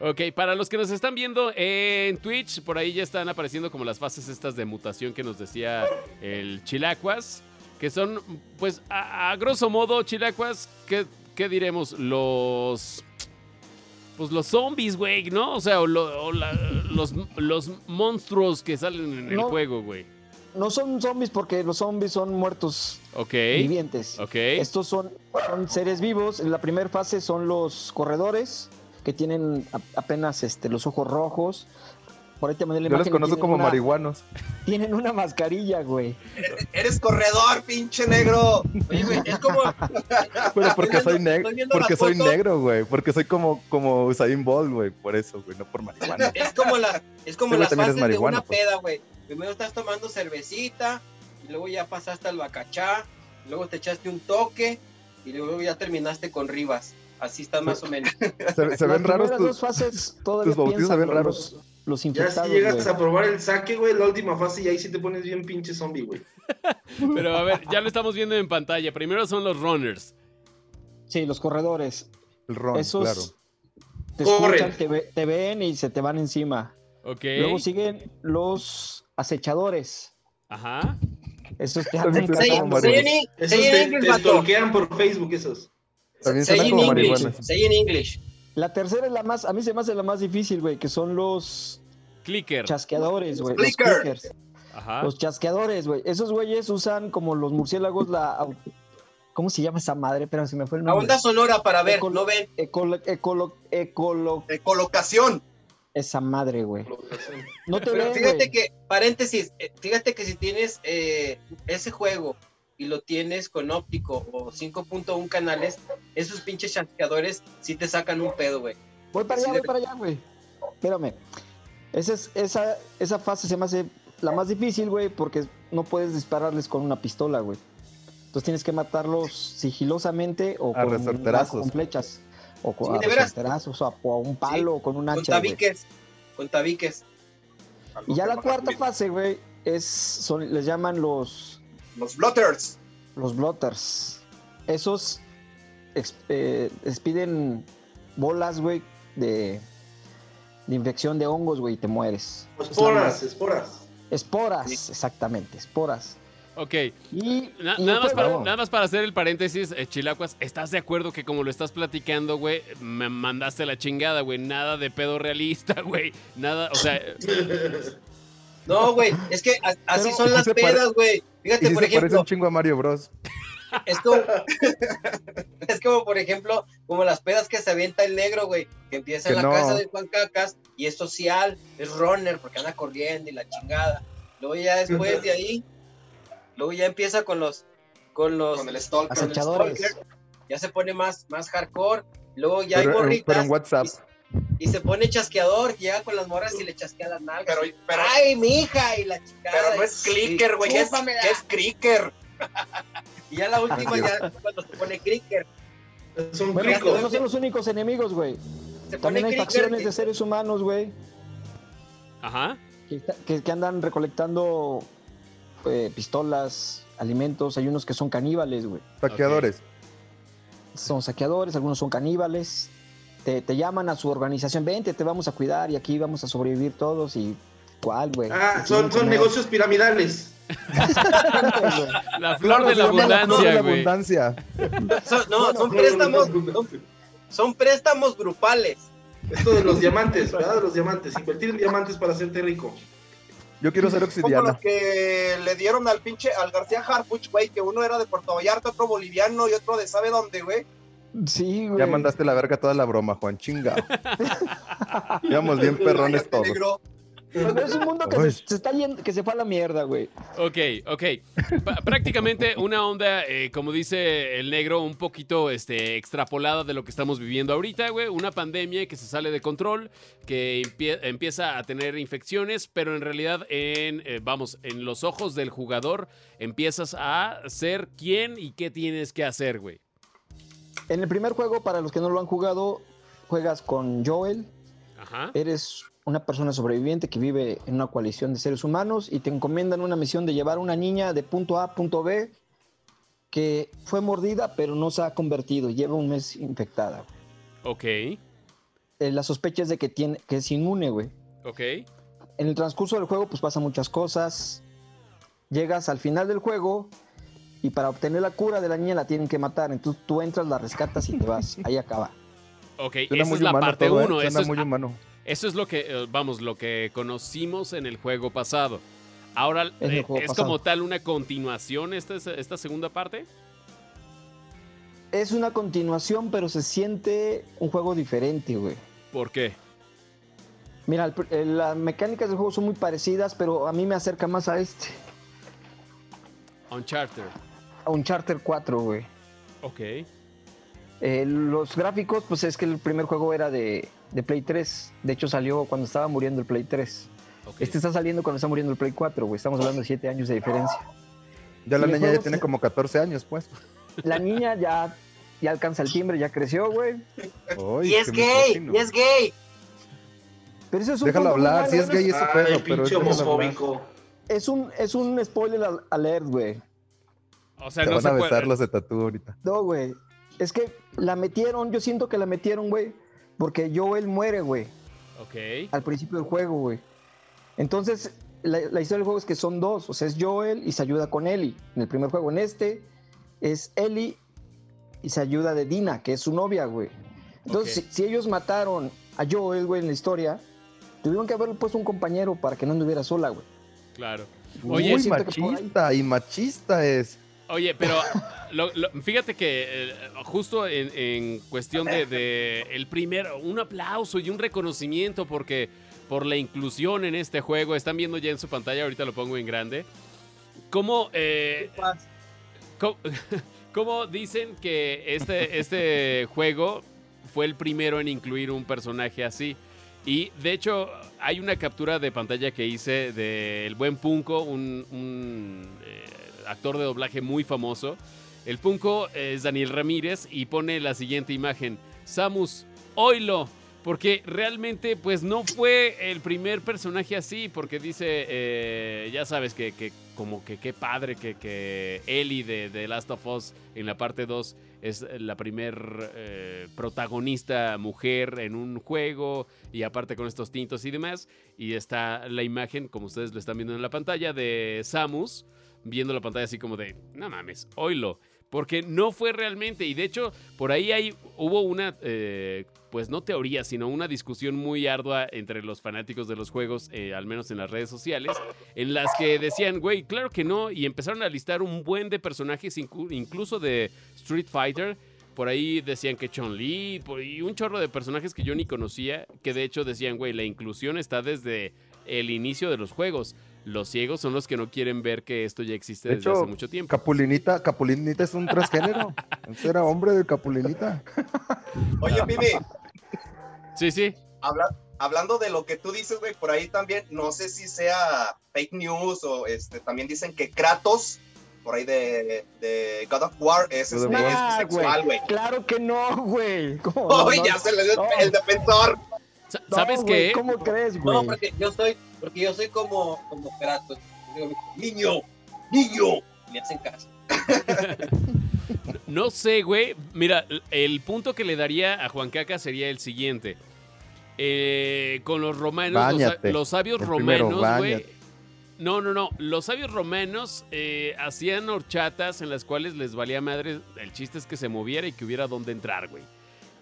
Ok, para los que nos están viendo en Twitch, por ahí ya están apareciendo como las fases estas de mutación que nos decía el Chilacuas, que son, pues, a, a grosso modo, Chilacuas, ¿qué, qué diremos? Los... Pues los zombies, güey, ¿no? O sea, o lo- o la- los, los monstruos que salen en el No. juego, güey. No son zombies porque los zombies son muertos Ok, vivientes. ok. Estos son, son seres vivos. En la primera fase son los corredores que tienen apenas este, los ojos rojos. Por ahí te mandé la Yo los imagen y conozco como una- marihuanos. Tienen una mascarilla, güey. Eres corredor, pinche negro. Oye, güey, es como. Pero porque soy negro, porque soy negro, güey, porque soy como como Usain Bolt, güey, por eso, güey, no por marihuana. Es como, la, es como güey las fases de una pues. peda, güey. Primero estás tomando cervecita, y luego ya pasaste al bacachá, luego te echaste un toque, y luego ya terminaste con Rivas. Así está más o menos. Se, se ven Las raros tus, dos fases todavía tus bautizos se ven los- raros. Los, Ya infectados, si llegas güey. a probar el saque, güey, la última fase y ahí sí te pones bien pinche zombie, güey. Pero a ver, ya lo estamos viendo en pantalla. Primero son los runners. Sí, los corredores. el ron, Esos claro. te Corren. escuchan, te, ve- te ven y se te van encima. Luego siguen los acechadores. Ajá. Esos te andan te te, te stalkean por Facebook, esos. También Say suenan in como English. marihuanas. Say in English. La tercera es la más, a mí se me hace la más difícil, güey, que son los Clicker. chasqueadores, güey. Los Clicker. clickers. Ajá. Los chasqueadores, güey. Esos güeyes usan como los murciélagos la... ¿Cómo se llama esa madre? Pero se me fue el La nombre. onda sonora para ver, Ecolo- no ven. Ecolo- ecolo- ecolo- De colocación. Esa madre, güey. No te Pero ven, fíjate güey. que, paréntesis, eh, fíjate que si tienes eh, ese juego y lo tienes con óptico o 5.1 canales, esos pinches chasqueadores sí te sacan un pedo, güey. Voy para allá, voy para allá, güey. Espérame. Esa, es, esa, esa fase se me hace la más difícil, güey, porque no puedes dispararles con una pistola, güey. Entonces tienes que matarlos sigilosamente o A con, con flechas. O con Sí, resorterazos, o a, un palo, o con un Con hacha, güey. tabiques, con tabiques. Y ya la cuarta fase, güey, es, son, les llaman los, Los blotters. los blotters. Esos eh, expiden bolas, güey, de, de infección de hongos, güey, y te mueres. Esporas, esporas. Esporas, exactamente, esporas. Ok. Y, Na- y nada, más para, juego- nada más para hacer el paréntesis, eh, Chilacuas, ¿estás de acuerdo que como lo estás platicando, güey, me mandaste la chingada, güey? Nada de pedo realista, güey. Nada, o sea, No, güey, es que así Pero- son las pedas, güey. Y Fíjate, por se parece ejemplo, un chingo a Mario Bros. es como, es como, por ejemplo, como las pedas que se avienta el negro, güey, que empieza en la no. casa de Juan Cacas y es social, es runner porque anda corriendo y la chingada. Luego ya después de ahí, luego ya empieza con los, con los, Con el stalker. con el Acechadores. stalker, ya se pone más, más hardcore. Luego ya hay Pero, morritas pero en WhatsApp. y se pone chasqueador, llega con las morras y le chasquea las nalgas. Pero, pero, ¡Ay, mi hija! Y la chingada. pero no es clicker, güey. Es, es clicker. Y ya la última, ya cuando se pone clicker. Son Bueno, cricos. pero no son los únicos enemigos, güey. También hay facciones y- de seres humanos, güey, ajá. que- que andan recolectando eh, pistolas, alimentos. Hay unos que son caníbales, güey. Saqueadores. Son saqueadores, algunos son caníbales. Te, te llaman a su organización, vente, te vamos a cuidar y aquí vamos a sobrevivir todos y... ¿Cuál, güey? Ah, son, son negocios piramidales. La flor de la se llama la flor de abundancia, la güey. abundancia. Son- no, Bueno, son préstamos, son, préstamos grupales. Esto de los diamantes, ¿verdad? De los diamantes. Invertir en diamantes para hacerte rico. Yo quiero ser Como obsidiana. los que le dieron al pinche, al García Harfuch, güey, que uno era de Puerto Vallarta, otro boliviano y otro de sabe dónde, güey. Sí, güey. Ya mandaste la verga toda la broma, Juan. Chinga. Íbamos bien perrones todos. Pero es un mundo que se, se está yendo, que se fue a la mierda, güey. Ok, ok. Prácticamente una onda, eh, como dice el negro, un poquito este, extrapolada de lo que estamos viviendo ahorita, güey. Una pandemia que se sale de control, que empie- empieza a tener infecciones, pero en realidad, en, eh, vamos, en los ojos del jugador, empiezas a ser quién y qué tienes que hacer, güey. En el primer juego, para los que no lo han jugado, juegas con Joel. Ajá. Eres una persona sobreviviente que vive en una coalición de seres humanos y te encomiendan una misión de llevar a una niña de punto A a punto B que fue mordida pero no se ha convertido, lleva un mes infectada. Ok, Eh, la sospecha es de que, tiene, que es inmune, güey. ok. En el transcurso del juego pues pasan muchas cosas. Llegas al final del juego y para obtener la cura de la niña la tienen que matar. Entonces tú entras, la rescatas y te vas. Ahí acaba. Ok, Suena esa es la parte todo, ¿eh? 1. Suena Eso es, muy humano. Eso es lo que, eh, vamos, lo que conocimos en el juego pasado. Ahora, eh, juego ¿es pasado. como tal una continuación esta, esta segunda parte? Es una continuación, pero se siente un juego diferente, güey. ¿Por qué? Mira, el eh, las mecánicas del juego son muy parecidas, pero a mí me acerca más a este, Uncharted. A un Charter 4, güey. Ok. Eh, los gráficos, pues es que el primer juego era de, de Play 3. De hecho, salió cuando estaba muriendo el Play 3. ok. Este está saliendo cuando está muriendo el Play 4, güey. Estamos hablando de 7 años de diferencia. Ya la y niña ya tiene como 14 años, pues. La niña ya, ya alcanza el timbre, ya creció, güey. Y es gay, y es gay. Pero eso es un Déjalo hablar, malo, si es gay ese Ay, pedo, pero hablar. homofóbico. Es un, es un spoiler al- alert, güey. O sea, Se no van se a puede. los de tatú ahorita. No, güey. Es que la metieron, yo siento que la metieron, güey, porque Joel muere, güey, Ok. al principio del juego, güey. Entonces, la, la historia del juego es que son dos, o sea, es Joel y se ayuda con Ellie. En el primer juego, en este, es Ellie y se ayuda de Dina, que es su novia, güey. Entonces, si, si ellos mataron a Joel, güey, en la historia, tuvieron que haberle puesto un compañero para que no anduviera sola, güey. Claro. Oye, ahí- machista, y machista es. Oye, pero lo- lo- fíjate que eh, justo en, en cuestión de, de el primer, un aplauso y un reconocimiento porque por la inclusión en este juego, están viendo ya en su pantalla, ahorita lo pongo en grande, cómo, eh, cómo, cómo dicen que este, este juego fue el primero en incluir un personaje así. Y de hecho, hay una captura de pantalla que hice del buen Punko, un, un, eh, actor de doblaje muy famoso. El Punko es Daniel Ramírez y pone la siguiente imagen. Samus, oilo. Porque realmente, pues no fue el primer personaje así, porque dice, eh, ya sabes que, que como que qué padre que, que Ellie de, de Last of Us en la parte 2 es la primer eh, protagonista mujer en un juego y aparte con estos tintos y demás. Y está la imagen, como ustedes lo están viendo en la pantalla, de Samus viendo la pantalla así como de, no mames, oílo. Porque no fue realmente, y de hecho por ahí hay, hubo una, eh, pues no teoría, sino una discusión muy ardua entre los fanáticos de los juegos, eh, al menos en las redes sociales, en las que decían, güey, claro que no, y empezaron a listar un buen de personajes, inclu- incluso de Street Fighter. Por ahí decían que Chun-Li por- y un chorro de personajes que yo ni conocía, que de hecho decían, güey, la inclusión está desde el inicio de los juegos. Los ciegos son los que no quieren ver que esto ya existe De desde hecho, hace mucho tiempo. Capulinita, Capulinita es un transgénero. Ese era hombre de Capulinita. Oye, Pimi, Sí, sí. habla- hablando de lo que tú dices, güey, por ahí también, no sé si sea fake news o este, también dicen que Kratos, por ahí de, de God of War, es, este, es bisexual, güey. Claro que no, güey. ¡Oh, No, ya se le dio no. el defensor! ¿Sabes qué? ¿Cómo crees, güey? No, porque yo soy, porque yo soy como, como Kratos. Digo, niño, niño. Y le hacen caso. No sé, güey. Mira, el punto que le daría a Juan Caca sería el siguiente. Eh, con los romanos, los, Báñate. los sabios romanos, güey. No, no, no. Los sabios romanos eh, hacían horchatas en las cuales les valía madre. El chiste es que se moviera y que hubiera dónde entrar, güey.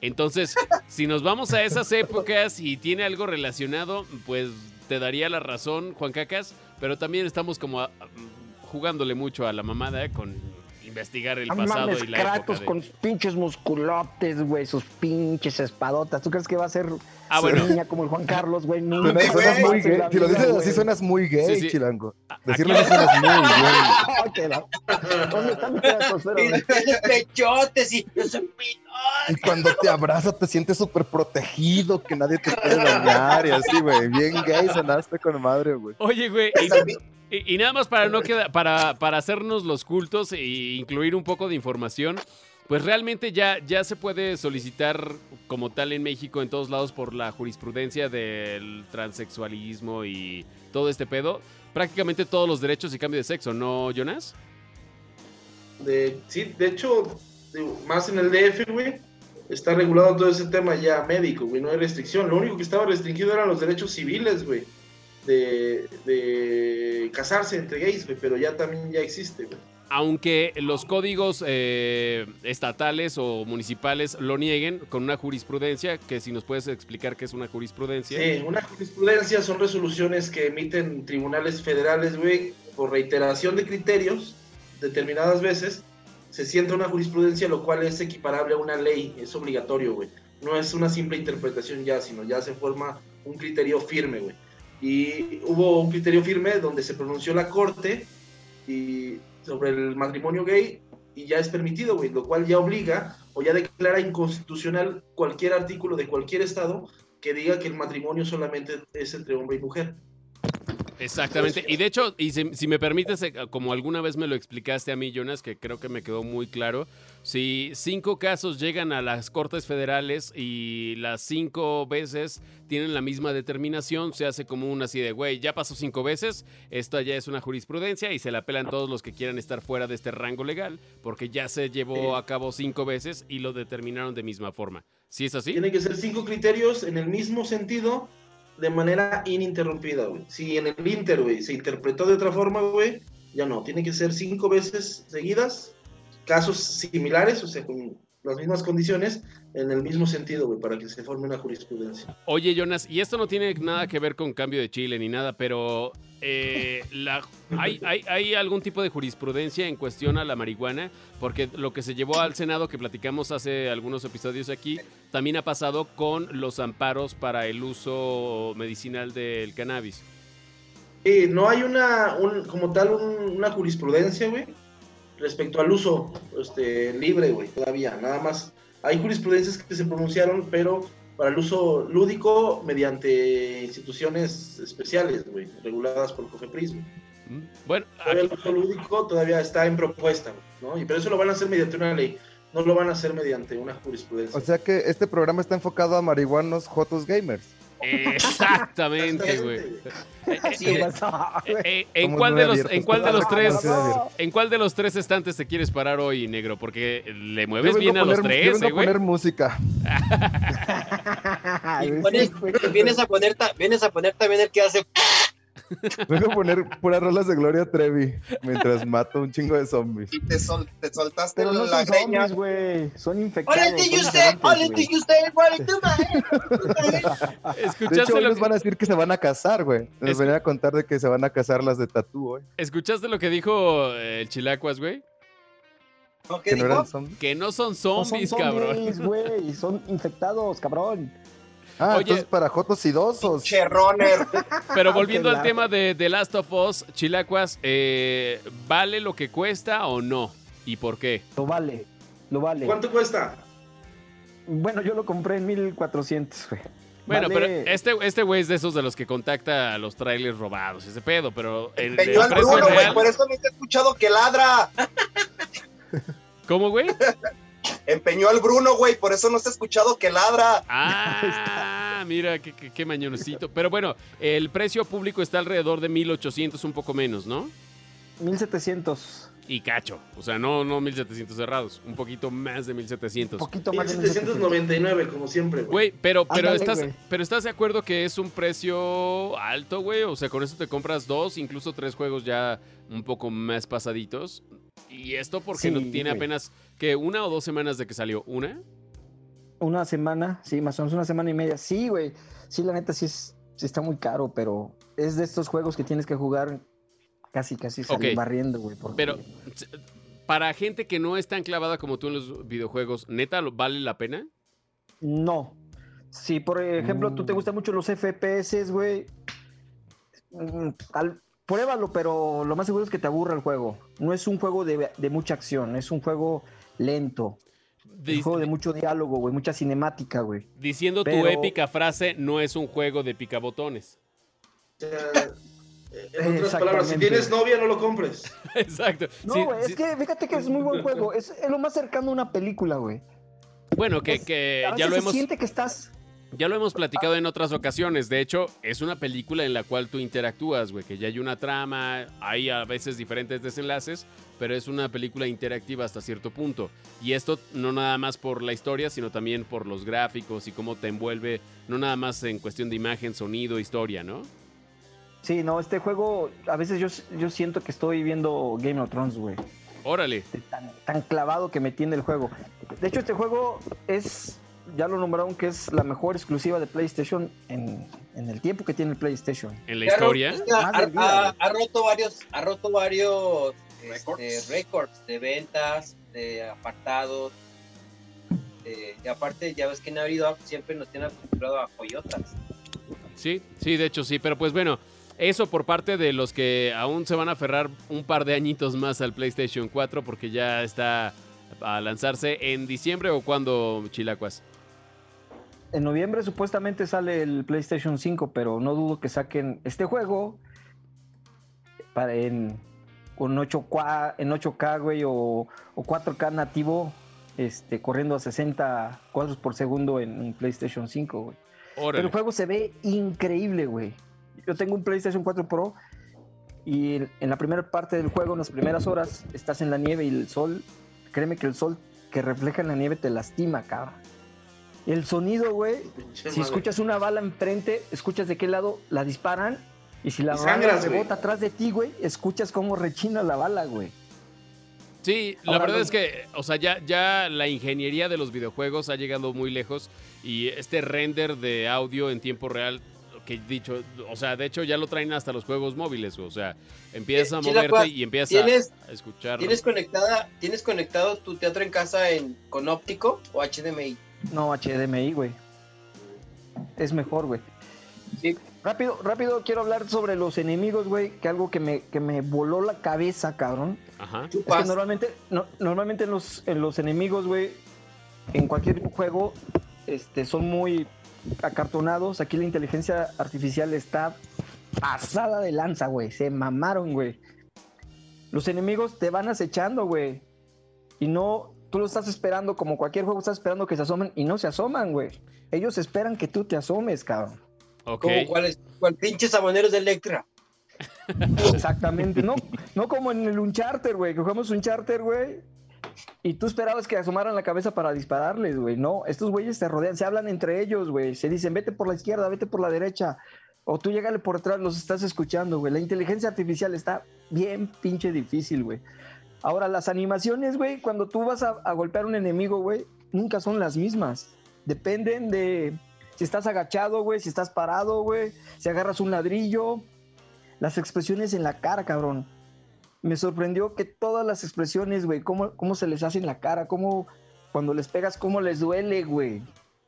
Entonces, si nos vamos a esas épocas y tiene algo relacionado, pues te daría la razón, Juan Cacas, pero también estamos como a- jugándole mucho a la mamada eh, con investigar el No pasado mames, y la época. Kratos de- con pinches musculotes, güey, sus pinches espadotas. ¿Tú crees que va a ser Ah, bueno. niña como el Juan Carlos, güey? No, suenas muy gay. Si lo dices así, suenas muy gay, Sí, sí. chilango. Decirlo así suenas muy gay. Que la- ¿Dónde está mi Kratos? Y tiene pechotes y yo soy pito. Y cuando te abraza te sientes súper protegido, que nadie te puede dañar y así, güey. Bien gay sonaste con madre, güey. Oye, güey, y, y- nada más para no quedar, para, para hacernos los cultos e incluir un poco de información, pues realmente ya, ya se puede solicitar como tal en México en todos lados por la jurisprudencia del transexualismo y todo este pedo. Prácticamente todos los derechos y cambio de sexo, ¿no, Jonas? De, sí, de hecho, más en el DF, güey, está regulado todo ese tema ya médico, güey, no hay restricción. Lo único que estaba restringido eran los derechos civiles, güey, de, de casarse entre gays, güey, pero ya también ya existe, güey. Aunque los códigos eh, estatales o municipales lo nieguen con una jurisprudencia, que si nos puedes explicar qué es una jurisprudencia. Sí, una jurisprudencia son resoluciones que emiten tribunales federales, güey, por reiteración de criterios determinadas veces. Se sienta una jurisprudencia, lo cual es equiparable a una ley, es obligatorio, güey. No es una simple interpretación ya, sino ya se forma un criterio firme, güey. Y hubo un criterio firme donde se pronunció la corte y sobre el matrimonio gay y ya es permitido, güey, lo cual ya obliga o ya declara inconstitucional cualquier artículo de cualquier estado que diga que el matrimonio solamente es entre hombre y mujer. Exactamente. Y de hecho, y si, si me permites, eh, como alguna vez me lo explicaste a mí, Jonas, que creo que me quedó muy claro, si cinco casos llegan a las Cortes Federales y las cinco veces tienen la misma determinación, se hace como una así de, güey, ya pasó cinco veces, esto ya es una jurisprudencia y se la apelan todos los que quieran estar fuera de este rango legal, porque ya se llevó Sí. a cabo cinco veces y lo determinaron de misma forma. ¿Sí es así? Tienen que ser cinco criterios en el mismo sentido de manera ininterrumpida, güey. Si en el Inter, güey, se interpretó de otra forma, güey, ya no. Tiene que ser cinco veces seguidas, casos similares, o sea, con las mismas condiciones, en el mismo sentido, güey, para que se forme una jurisprudencia. Oye, Jonas, y esto no tiene nada que ver con cambio de Chile ni nada, pero eh, la, ¿hay, hay, hay algún tipo de jurisprudencia en cuestión a la marihuana? Porque lo que se llevó al Senado, que platicamos hace algunos episodios aquí, también ha pasado con los amparos para el uso medicinal del cannabis. Sí, no hay una, un- como tal, un- una jurisprudencia, güey, respecto al uso este, libre, güey, todavía. Nada más. Hay jurisprudencias que se pronunciaron, pero para el uso lúdico mediante instituciones especiales, güey, reguladas por COFEPRIS. güey. ¿Mm? Bueno, Todavía aquí- el uso lúdico todavía está en propuesta, ¿no? Y pero eso lo van a hacer mediante una ley, no lo van a hacer mediante una jurisprudencia. O sea que este programa está enfocado a marihuanos jotos gamers. Exactamente, güey. ¿En cuál de los, en cuál de los tres, en cuál de los tres estantes te quieres parar hoy, negro? Porque le mueves bien a los poner- tres, eh, a güey. poner música. Y Sí, pones- güey. vienes, a poner, vienes a poner también el que hace. Vengo a poner puras rolas de Gloria Trevi mientras mato un chingo de zombies. Y te, sol- te soltaste Pero no la son greña. zombies, güey. Son infectados. ¡Hola, son do you say! diferentes, ¡Hola, güey. De ¿Escuchaste hecho, hoy lo, van a decir que se van a casar, güey. Nos Es- venían a contar de que se van a casar las de tatú hoy. ¿Escuchaste lo que dijo eh, el Chilacuas, güey? ¿No, ¿Qué Que no dijo? eran zombies. Que no son No son zombies, cabrón. zombies, güey. Son infectados, cabrón. Ah, Oye. entonces para jotos idosos. Che, runner. Pero volviendo Qué al tema de The Last of Us, Chilacuas, eh, ¿vale lo que cuesta o no? ¿Y por qué? Lo vale. Lo vale. ¿Cuánto cuesta? Bueno, yo lo compré en 1400, güey. Bueno, Vale- pero este este güey es de esos de los que contacta a los trailers robados, ese pedo, pero el, el güey. Por eso no te he escuchado que ladra. ¿Cómo, güey? Empeñó al Bruno, güey. Por eso no se ha escuchado que ladra. Ah, mira, qué, qué, qué mañoncito. Pero bueno, el precio público está alrededor de 1800, un poco menos, ¿no? 1700. Y cacho. O sea, no, no 1700 cerrados, un poquito más de 1700. Un poquito más de 1700. 1799, como siempre, güey. Güey, pero, pero, Ándale, estás, güey. pero estás de acuerdo que es un precio alto, güey. O sea, con eso te compras dos, incluso tres juegos ya un poco más pasaditos. Y esto porque Sí, no tiene güey. apenas que una o dos semanas de que salió. ¿Una? Una semana, sí, más o menos una semana y media. Sí, güey. Sí, la neta, sí es. sí está muy caro, pero es de estos juegos que tienes que jugar casi, casi salir Ok. barriendo, güey. porque- Pero para gente que no es tan clavada como tú en los videojuegos, ¿neta vale la pena? No. Si, por ejemplo, tú te Mm. gustan mucho los FPS, güey, mm, al- pruébalo, pero lo más seguro es que te aburra el juego. No es un juego de, de mucha acción, es un juego lento. Es Dis- un juego de mucho diálogo, güey, mucha cinemática, güey. diciendo tu épica frase, no es un juego de picabotones. Eh, en otras palabras, si tienes novia, no lo compres. Exacto. No, Sí, güey, sí. es que fíjate que es muy buen juego. Es, es lo más cercano a una película, güey. Bueno, que, es- que A ya lo se hemos siente que estás... Ya lo hemos platicado en otras ocasiones. De hecho, es una película en la cual tú interactúas, güey. Que ya hay una trama, hay a veces diferentes desenlaces, pero es una película interactiva hasta cierto punto. Y esto no nada más por la historia, sino también por los gráficos y cómo te envuelve, no nada más en cuestión de imagen, sonido, historia, ¿no? Sí, no, este juego, a veces yo, yo siento que estoy viendo Game of Thrones, güey. Órale. de tan, tan clavado que me tiene el juego. De hecho, este juego es, ya lo nombraron que es la mejor exclusiva de PlayStation en, en el tiempo que tiene el PlayStation. En la historia. ha, roto varios, ha roto varios Récords. este, de ventas, de apartados. de- y aparte, ya ves que en Navidad siempre nos tienen acostumbrado a coyotas. Sí, sí, de hecho sí. Pero pues bueno, eso por parte de los que aún se van a aferrar un par de añitos más al PlayStation 4 porque ya está a lanzarse en diciembre o cuando, Chilacuas. En noviembre supuestamente sale el PlayStation 5, pero no dudo que saquen este juego para en, con 8K, en 8K, güey, o, o 4K nativo, este, corriendo a 60 cuadros por segundo en un PlayStation 5, güey. Pero el juego se ve increíble, güey. Yo tengo un PlayStation 4 Pro y en en la primera parte del juego, en las primeras horas, estás en la nieve y el sol, créeme que el sol que refleja en la nieve te lastima, cabrón. El sonido, güey, si madre. escuchas una bala enfrente, escuchas de qué lado la disparan y si la Y bala rebota atrás de ti, güey, escuchas cómo rechina la bala, güey. Sí, la verdad es que, o sea, ya, ya la ingeniería de los videojuegos ha llegado muy lejos y este render de audio en tiempo real, que dicho, o sea, de hecho ya lo traen hasta los juegos móviles, o sea, empiezas a Eh, moverte y empiezas a, ¿Tienes, a escuchar. ¿tienes, conectada, ¿Tienes conectado tu teatro en casa en, con óptico o HDMI? No, HDMI, güey. Es mejor, güey. Sí. Rápido, rápido, quiero hablar sobre los enemigos, güey, que algo que me, que me voló la cabeza, cabrón. Ajá. Es que normalmente, no- normalmente en los, en los enemigos, güey, en cualquier juego, este, son muy acartonados. Aquí la inteligencia artificial está pasada de lanza, güey. Se mamaron, güey. Los enemigos te van acechando, güey. Y no, tú lo estás esperando como cualquier juego, estás esperando que se asomen y no se asoman, güey. Ellos esperan que tú te asomes, cabrón. Ok. Como cuáles, cuál pinches saboneros de Electra. Exactamente, no, no como en el Uncharted, güey, que jugamos Uncharted, güey. Y tú esperabas que asomaran la cabeza para dispararles, güey. No, estos güeyes te rodean, se hablan entre ellos, güey. Se dicen, vete por la izquierda, vete por la derecha. O tú llégale por atrás, los estás escuchando, güey. La inteligencia artificial está bien pinche difícil, güey. Ahora, las animaciones, güey, cuando tú vas a, a golpear a un enemigo, güey, nunca son las mismas. Dependen de si estás agachado, güey, si estás parado, güey, si agarras un ladrillo, las expresiones en la cara, cabrón. Me sorprendió que todas las expresiones, güey, cómo, cómo se les hace en la cara, cómo cuando les pegas, cómo les duele, güey.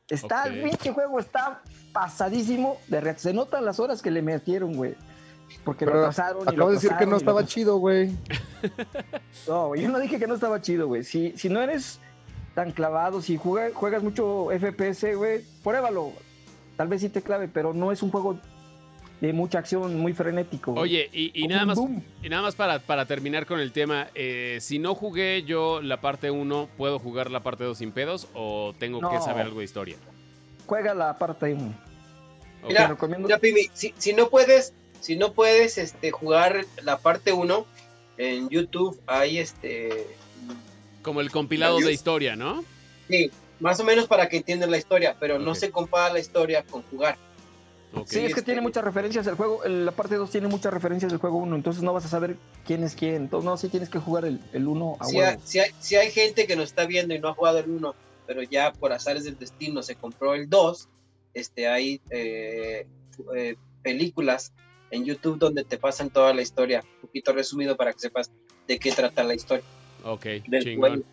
Está, el Ok. pinche juego está pasadísimo de. Se notan las horas que le metieron, güey. Porque lo Pero pasaron y lo de decir que no lo estaba chido, güey. no, yo no dije que no estaba chido, güey. Si, si no eres tan clavado, si juega- juegas mucho FPS, güey, pruébalo. Tal vez sí te clave, pero no es un juego de mucha acción, muy frenético. güey. Oye, y, nada más, y nada más para, para terminar con el tema, eh, si no jugué yo la parte 1, ¿puedo jugar la parte 2 sin pedos o tengo que saber algo de historia? Juega la parte 1. Ok. Mira. Mira, Pimi, si, si no puedes, si no puedes este, jugar la parte 1 en YouTube, hay este. Como el compilado de historia, ¿no? Sí, más o menos para que entiendan la historia, pero no se compara la historia con jugar. Sí, es que tiene muchas referencias el juego. La parte 2 tiene muchas referencias del juego 1, entonces no vas a saber quién es quién. Entonces, no, sí tienes que jugar el, el 1 a Si huevo. hay, si, hay, si hay gente que nos está viendo y no ha jugado el 1, pero ya por azares del destino se compró el 2, este, hay, eh, eh, películas en YouTube donde te pasan toda la historia, un poquito resumido para que sepas de qué trata la historia Ok, del chingón. juego.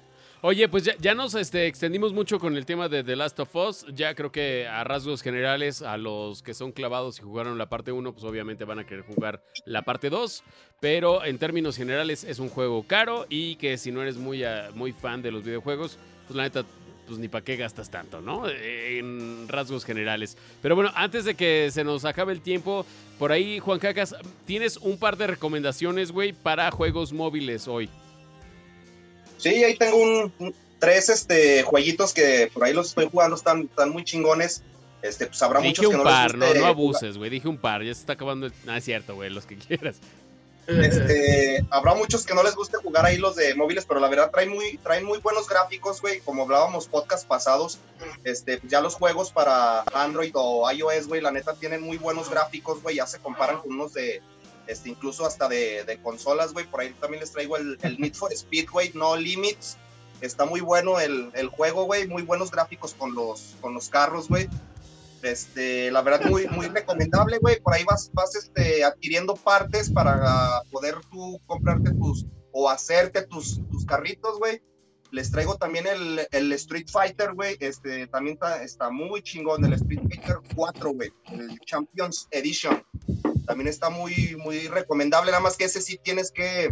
Oye, pues ya, ya nos este, extendimos mucho con el tema de The Last of Us. Ya creo que a rasgos generales, a los que son clavados y jugaron la parte 1, pues obviamente van a querer jugar la parte 2. Pero en términos generales es un juego caro y que si no eres muy, ah, muy fan de los videojuegos, pues la neta, pues ni para qué gastas tanto, ¿no? En rasgos generales. Pero bueno, antes de que se nos acabe el tiempo, por ahí, Juan Cacas, tienes un par de recomendaciones, güey, para juegos móviles hoy. Sí, ahí tengo un, tres este, jueguitos que por ahí los estoy jugando, están, están muy chingones. Este, pues habrá Dije muchos que no par, les no, guste no abuses, güey. Dije un par, ya se está acabando el... Ah, es cierto, güey, los que quieras. Este, habrá muchos que no les guste jugar ahí los de móviles, pero la verdad traen muy, traen muy buenos gráficos, güey. Como hablábamos podcast pasados, este, ya los juegos para Android o iOS, güey, la neta tienen muy buenos gráficos, güey. Ya se comparan con unos de, este, incluso hasta de, de consolas, güey. Por ahí también les traigo el, el Need for Speed, güey, No Limits. Está muy bueno el, el juego, güey. Muy buenos gráficos con los, con los carros, güey. Este, la verdad, muy, muy recomendable, güey. Por ahí vas, vas este, adquiriendo partes para poder tú comprarte tus o hacerte tus, tus carritos, güey. Les traigo también el, el Street Fighter, güey. Este, también está, está muy chingón. El Street Fighter 4, güey. El Champions Edition. También está muy, muy recomendable. Nada más que ese sí tienes que.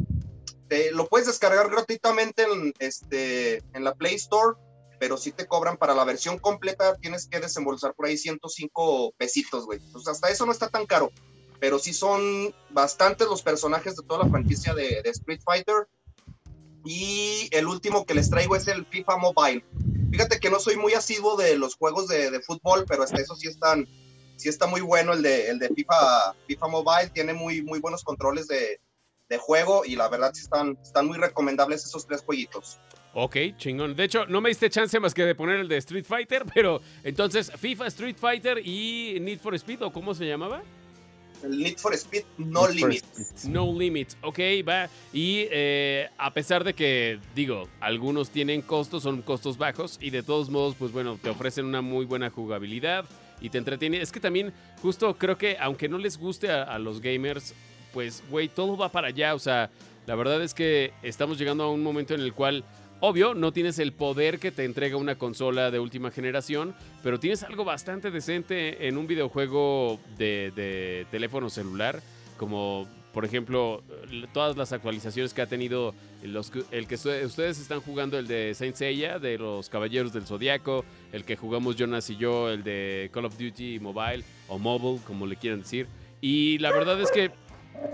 te- lo puedes descargar gratuitamente en, este, en la Play Store pero si te cobran para la versión completa, tienes que desembolsar por ahí 105 pesitos, güey. Pues hasta eso no está tan caro, pero sí son bastantes los personajes de toda la franquicia de, de Street Fighter. Y el último que les traigo es el FIFA Mobile. Fíjate que no soy muy asiduo de los juegos de, de fútbol, pero hasta eso sí están, sí está muy bueno el de, el de FIFA, FIFA Mobile, tiene muy, muy buenos controles de, de juego y la verdad sí están, están muy recomendables esos tres jueguitos. Ok, chingón. De hecho, no me diste chance más que de poner el de Street Fighter, pero entonces FIFA, Street Fighter y Need for Speed, ¿o cómo se llamaba? El Need for Speed No Need Limits. No Limits. Ok, va. Y eh, a pesar de que, digo, algunos tienen costos, son costos bajos, y de todos modos, pues bueno, te ofrecen una muy buena jugabilidad y te entretiene. Es que también, justo creo que, aunque no les guste a, a los gamers, pues, güey, todo va para allá. O sea, la verdad es que estamos llegando a un momento en el cual, obvio, no tienes el poder que te entrega una consola de última generación, pero tienes algo bastante decente en un videojuego de, teléfono celular, como por ejemplo todas las actualizaciones que ha tenido los, el que ustedes están jugando, el de Saint Seiya, de los Caballeros del Zodiaco, el que jugamos Jonas y yo, el de Call of Duty Mobile o Mobile, como le quieran decir. Y la verdad es que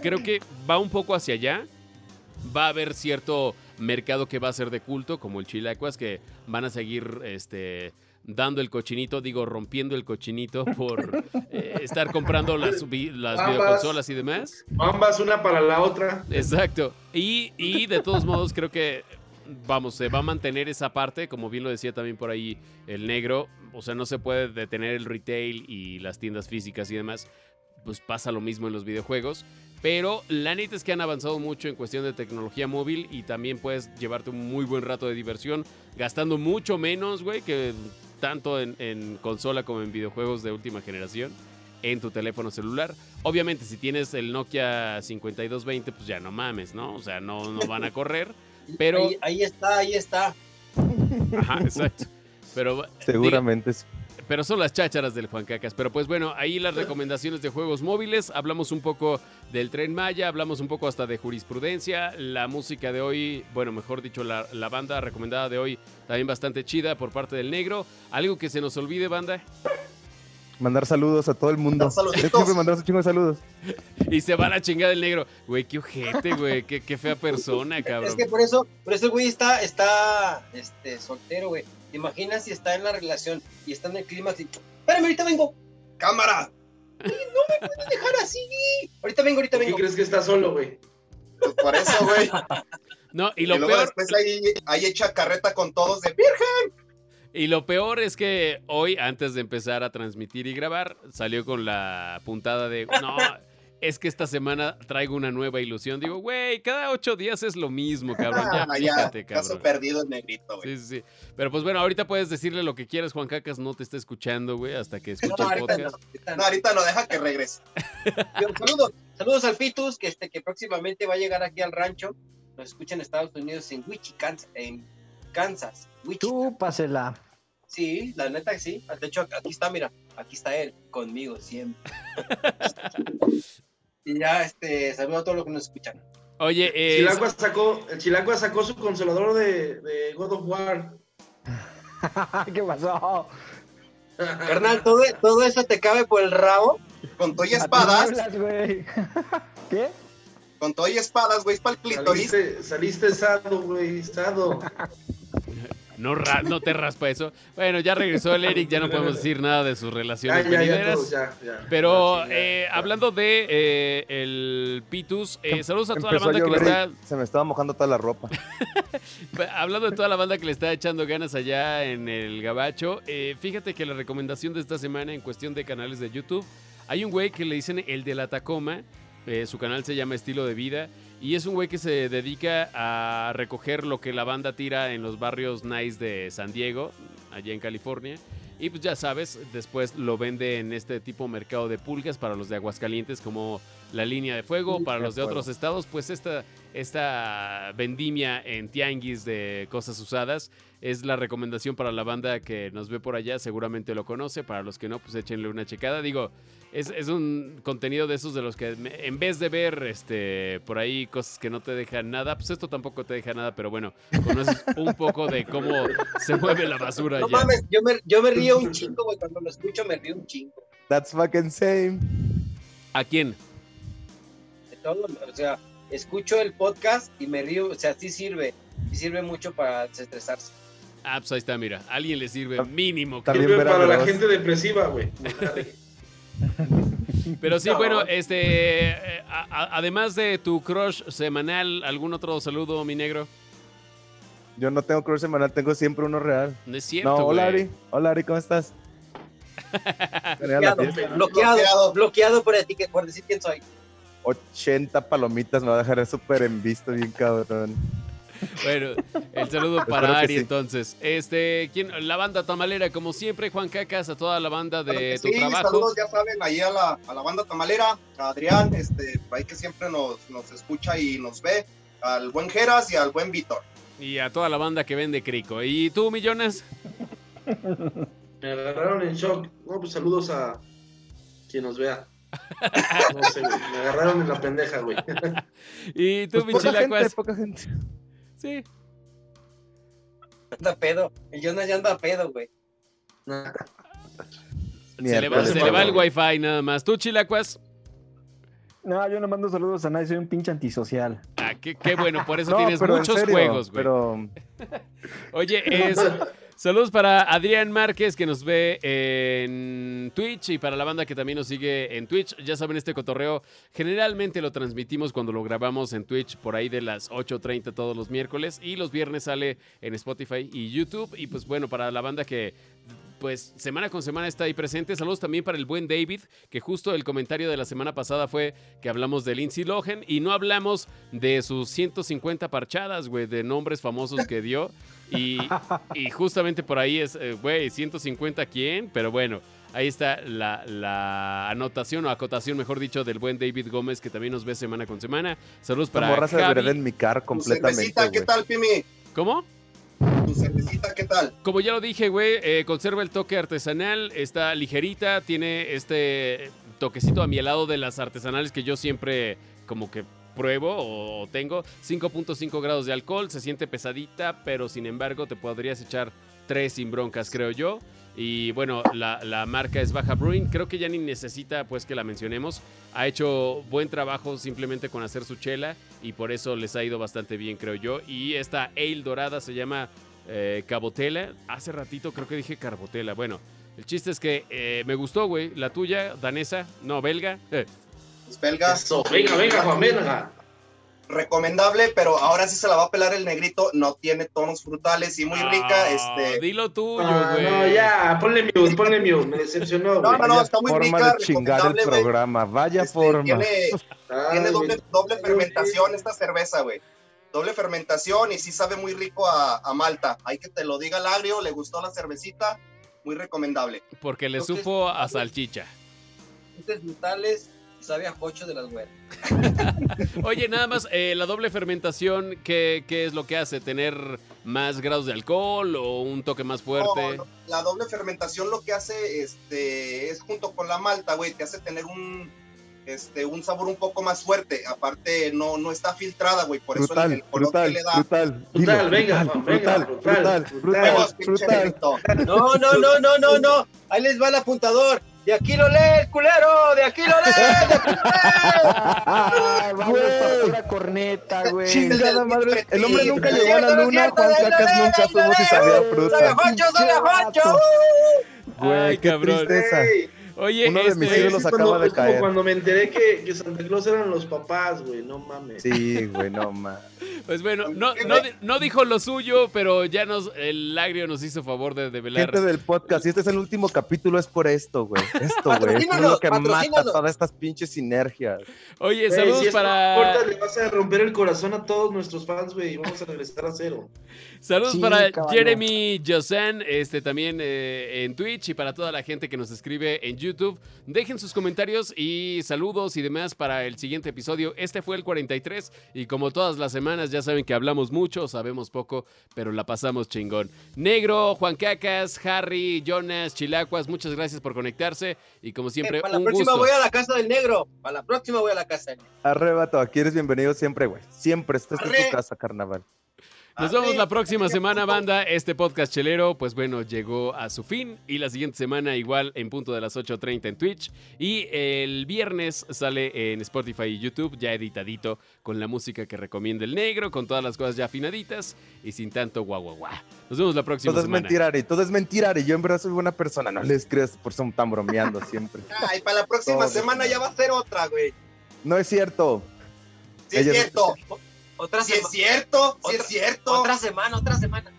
creo que va un poco hacia allá. Va a haber cierto mercado que va a ser de culto, como el Chilacuas, que van a seguir este, dando el cochinito, digo, rompiendo el cochinito por eh, estar comprando las, vi- las Ambas. videoconsolas y demás. Ambas, una para la otra. Exacto. Y, y de todos modos, creo que, vamos, se va a mantener esa parte, como bien lo decía también por ahí el negro. O sea, no se puede detener el retail y las tiendas físicas y demás. Pues pasa lo mismo en los videojuegos. Pero la neta es que han avanzado mucho en cuestión de tecnología móvil y también puedes llevarte un muy buen rato de diversión gastando mucho menos, güey, que tanto en, en consola como en videojuegos de última generación en tu teléfono celular. Obviamente, si tienes el Nokia 5220, pues ya no mames, ¿no? O sea, no, no van a correr. Pero, Ahí, ahí está, ahí está. ajá, exacto. Pero, Seguramente sí. Pero son las chácharas del Juan Cacas. Pero pues bueno, ahí las recomendaciones de juegos móviles. Hablamos un poco del tren Maya, hablamos un poco hasta de jurisprudencia. La música de hoy, bueno, mejor dicho, la, la banda recomendada de hoy también bastante chida por parte del negro. Algo que se nos olvide, banda. Mandar saludos a todo el mundo. Yo siempre mandar un chingo de saludos. Y se va a la chingada el negro. Güey, qué ojete, güey. Qué, qué fea persona, Es cabrón. que por eso, por eso el güey está, está este, soltero, güey. ¿Te imaginas si está en la relación y está en el clímax y. Espérame, ahorita vengo. ¡Cámara! ¿Puedes dejar así? Ahorita vengo, ahorita ¿Por qué vengo. crees que está solo, güey? Pues por eso, güey. No, y Y, lo luego peor, después ahí, ahí echa carreta con todos de virgen. y lo peor es que hoy, antes de empezar a transmitir y grabar, salió con la puntada de no. Es que esta semana traigo una nueva ilusión. Digo, güey, cada ocho días es lo mismo, cabrón. Ya, Ah, ya, fíjate, caso cabrón. perdido en negrito, güey. Sí, sí, sí. Pero pues bueno, ahorita puedes decirle lo que quieras, Juan Cacas no te está escuchando, güey, hasta que No, escuche el no, podcast. ahorita No, no. ahorita no, deja que regrese. Saludos, saludos al Fitus, que, este, que próximamente va a llegar aquí al rancho. Nos escucha en Estados Unidos, en Wichita. En Kansas, Wichita. Tú, pásela. Sí, la neta que sí. De hecho, aquí está, mira, aquí está él, conmigo siempre. y ya, este, saludo a todos los que nos escuchan. Oye, eh, Chilacua sacó, el Chilacua sacó su consolador de, de God of War. ¿Qué pasó? Carnal, ¿todo, todo eso te cabe por el rabo. Con todo y espadas. ¿Qué? con todo y espadas, güey, es para el. Saliste, saliste sado, güey, sado. No, ra- no te raspa eso. Bueno, ya regresó el Eric, ya no podemos decir nada de sus relaciones ya, ya, venideras. todos, ya, ya. Pero eh, hablando de eh, el Pitus, eh, saludos a toda la Empezó banda que le está Se me estaba mojando toda la ropa. Hablando de toda la banda que le está echando ganas allá en el Gabacho, eh, fíjate que la recomendación de esta semana en cuestión de canales de YouTube, hay un güey que le dicen el de la Tacoma, eh, su canal se llama Estilo de Vida, y es un güey que se dedica a recoger lo que la banda tira en los barrios nice de San Diego, allá en California. Y pues ya sabes, después lo vende en este tipo de mercado de pulgas para los de Aguascalientes como la línea de fuego, para los de otros estados, pues esta, esta vendimia en tianguis de cosas usadas es la recomendación para la banda que nos ve por allá, seguramente lo conoce, para los que no, pues échenle una checada. Digo, es, es un contenido de esos de los que en vez de ver este por ahí cosas que no te dejan nada, pues esto tampoco te deja nada, pero bueno, conoces un poco de cómo se mueve la basura No allá. mames, yo me, yo me río un chingo, güey. Cuando lo escucho me río un chingo. That's fucking same. ¿A quién? De todo, o sea, escucho el podcast y me río. O sea, sí sirve. Sí sirve mucho para desestresarse. Ah, pues ahí está, mira, a alguien le sirve mínimo. que- También Sirve para la gente depresiva, güey. Pero sí, No. bueno, este, eh, a- a- además de tu crush semanal, ¿algún otro saludo, mi negro? Yo no tengo crush semanal, tengo siempre uno real. No es cierto, No, hola güey. Ari. Hola Ari, ¿cómo estás? Bloqueado, bloqueado, Bloqueado. bloqueado por, por decir quién soy. 80 palomitas me va a dejar súper en visto, bien cabrón. Bueno, el saludo para Ari sí. entonces. Este, ¿quién? La banda tamalera, como siempre, Juan Cacas, a toda la banda de Claro tu sí, trabajo. saludos, ya saben, ahí a la, a la banda tamalera, a Adrián, este, por ahí que siempre nos, nos escucha y nos ve, al buen Geras y al buen Víctor. Y a toda la banda que vende crico. ¿Y tú, Millones? Me agarraron en shock. No, pues saludos a quien nos vea. No sé. Me agarraron en la pendeja, güey. ¿Y tú, Pues poca gente, Michilacuas? poca gente. Sí. Anda pedo. El Jonas ya anda pedo, güey. Se le, va, Miércoles, se le va el wifi nada más. ¿Tú, Chilacuas? No, yo no mando saludos a nadie, soy un pinche antisocial. Ah, qué, qué bueno, por eso No, tienes muchos serio, juegos, güey. Pero Oye, es, saludos para Adrián Márquez que nos ve en Twitch y para la banda que también nos sigue en Twitch. Ya saben, este cotorreo generalmente lo transmitimos cuando lo grabamos en Twitch por ahí de las 8.30 todos los miércoles y los viernes sale en Spotify y YouTube. Y pues bueno, para la banda que pues semana con semana está ahí presente. Saludos también para el buen David, que justo el comentario de la semana pasada fue que hablamos de Lindsay Lohan y no hablamos de sus 150 parchadas, güey, de nombres famosos que dio. Y, y justamente por ahí es, eh, güey, 150 quién, pero bueno. Ahí está la, la anotación o acotación, mejor dicho, del buen David Gómez, que también nos ve semana con semana. Saludos para Javi. debería de enmicar Tu completamente, cervecita, ¿qué tal, Pimi? ¿Cómo? Tu cervecita, ¿qué tal? Como ya lo dije, güey, eh, conserva el toque artesanal, está ligerita, tiene este toquecito a mi helado de las artesanales que yo siempre como que pruebo o tengo. 5.5 grados de alcohol, se siente pesadita, pero sin embargo te podrías echar tres sin broncas, creo yo. Y bueno, la, la marca es Baja Brewing, creo que ya ni necesita pues que la mencionemos. Ha hecho buen trabajo simplemente con hacer su chela y por eso les ha ido bastante bien, creo yo. Y esta ale dorada se llama eh, Cabotela. Hace ratito creo que dije Carbotela. Bueno, el chiste es que eh, me gustó, güey. La tuya, danesa, no, belga. Eh, Es belga. Eso, venga, venga, Juan, venga. Recomendable, pero ahora sí se la va a pelar el negrito, no tiene tonos frutales y muy rica, Ah, este... Dilo tuyo, Ah, güey. no, ya, ponle mute, ponle mute, me decepcionó. No, no, no, está muy forma rica, de chingar el programa. Vaya Este, forma. Tiene, Ay, tiene doble, doble fermentación esta cerveza, güey. Doble fermentación y sí sabe muy rico a, a Malta. Hay que te lo diga el agrio, le gustó la cervecita, muy recomendable. Porque le supo a salchicha. Frutales sabe a pocho de las güeras. Oye, nada más, eh, la doble fermentación, ¿qué, qué es lo que hace? ¿Tener más grados de alcohol o un toque más fuerte? No, no, la doble fermentación lo que hace este, es junto con la malta, güey, te hace tener un, este, un sabor un poco más fuerte. Aparte, no, no está filtrada, güey, por eso el, Brutal, color que brutal, le da. brutal. Brutal, venga, brutal, brutal, brutal, brutal, brutal. No, no, no, no, no, no. Ahí les va el apuntador. De aquí lo lee, culero. De aquí lo lee. De aquí lo lee. Vamos para pura corneta, güey. Chingada madre. El hombre nunca sí, llegó a la luna, Juan Cacas nunca si dale, sabía fruta. Juancho, sabe a Juancho. Güey, qué cabrón. tristeza. Oye, Uno de este, mis güey, ídolos acaba de como caer. cuando me enteré que, que Santa Claus eran los papás, güey, no mames. Sí, güey, no más. Pues bueno, no, no, no dijo lo suyo, pero ya nos, el agrio nos hizo favor de develar. Gente del podcast, si este es el último capítulo, es por esto, güey. Esto, güey. Es lo que mata todas estas pinches sinergias. Oye, Güey, saludos si para. no importa, le vas a romper el corazón a todos nuestros fans, güey, y vamos a regresar a cero. Saludos Sí, para caballo. Jeremy Josan, este también eh, en Twitch y para toda la gente que nos escribe en YouTube. Dejen sus comentarios y saludos y demás para el siguiente episodio. Este fue el 43 y como todas las semanas ya saben que hablamos mucho, sabemos poco, pero la pasamos chingón. Negro, Juan Cacas, Harry, Jonas, Chilacuas, muchas gracias por conectarse y como siempre Eh, para la próxima gusto. voy a la casa del negro. Para la próxima voy a la casa del negro. Arrebato, aquí eres bienvenido siempre, güey. Siempre, esta es Arre. tu casa, carnaval. Nos vemos la próxima semana, banda. Este podcast chelero, pues bueno, llegó a su fin. Y la siguiente semana, igual en punto de las 8.30 en Twitch. Y el viernes sale en Spotify y YouTube, ya editadito, con la música que recomienda el negro, con todas las cosas ya afinaditas y sin tanto guau guau guau. Nos vemos la próxima Todo es semana. mentira, Ari. Todo es mentira, Ari. Yo en verdad soy buena persona. No les creas por son tan bromeando siempre. Ay, para la próxima Todo. semana ya va a ser otra, güey. No es cierto. Sí es cierto. Otra Sí es cierto. Otra- es cierto. Otra semana, otra semana.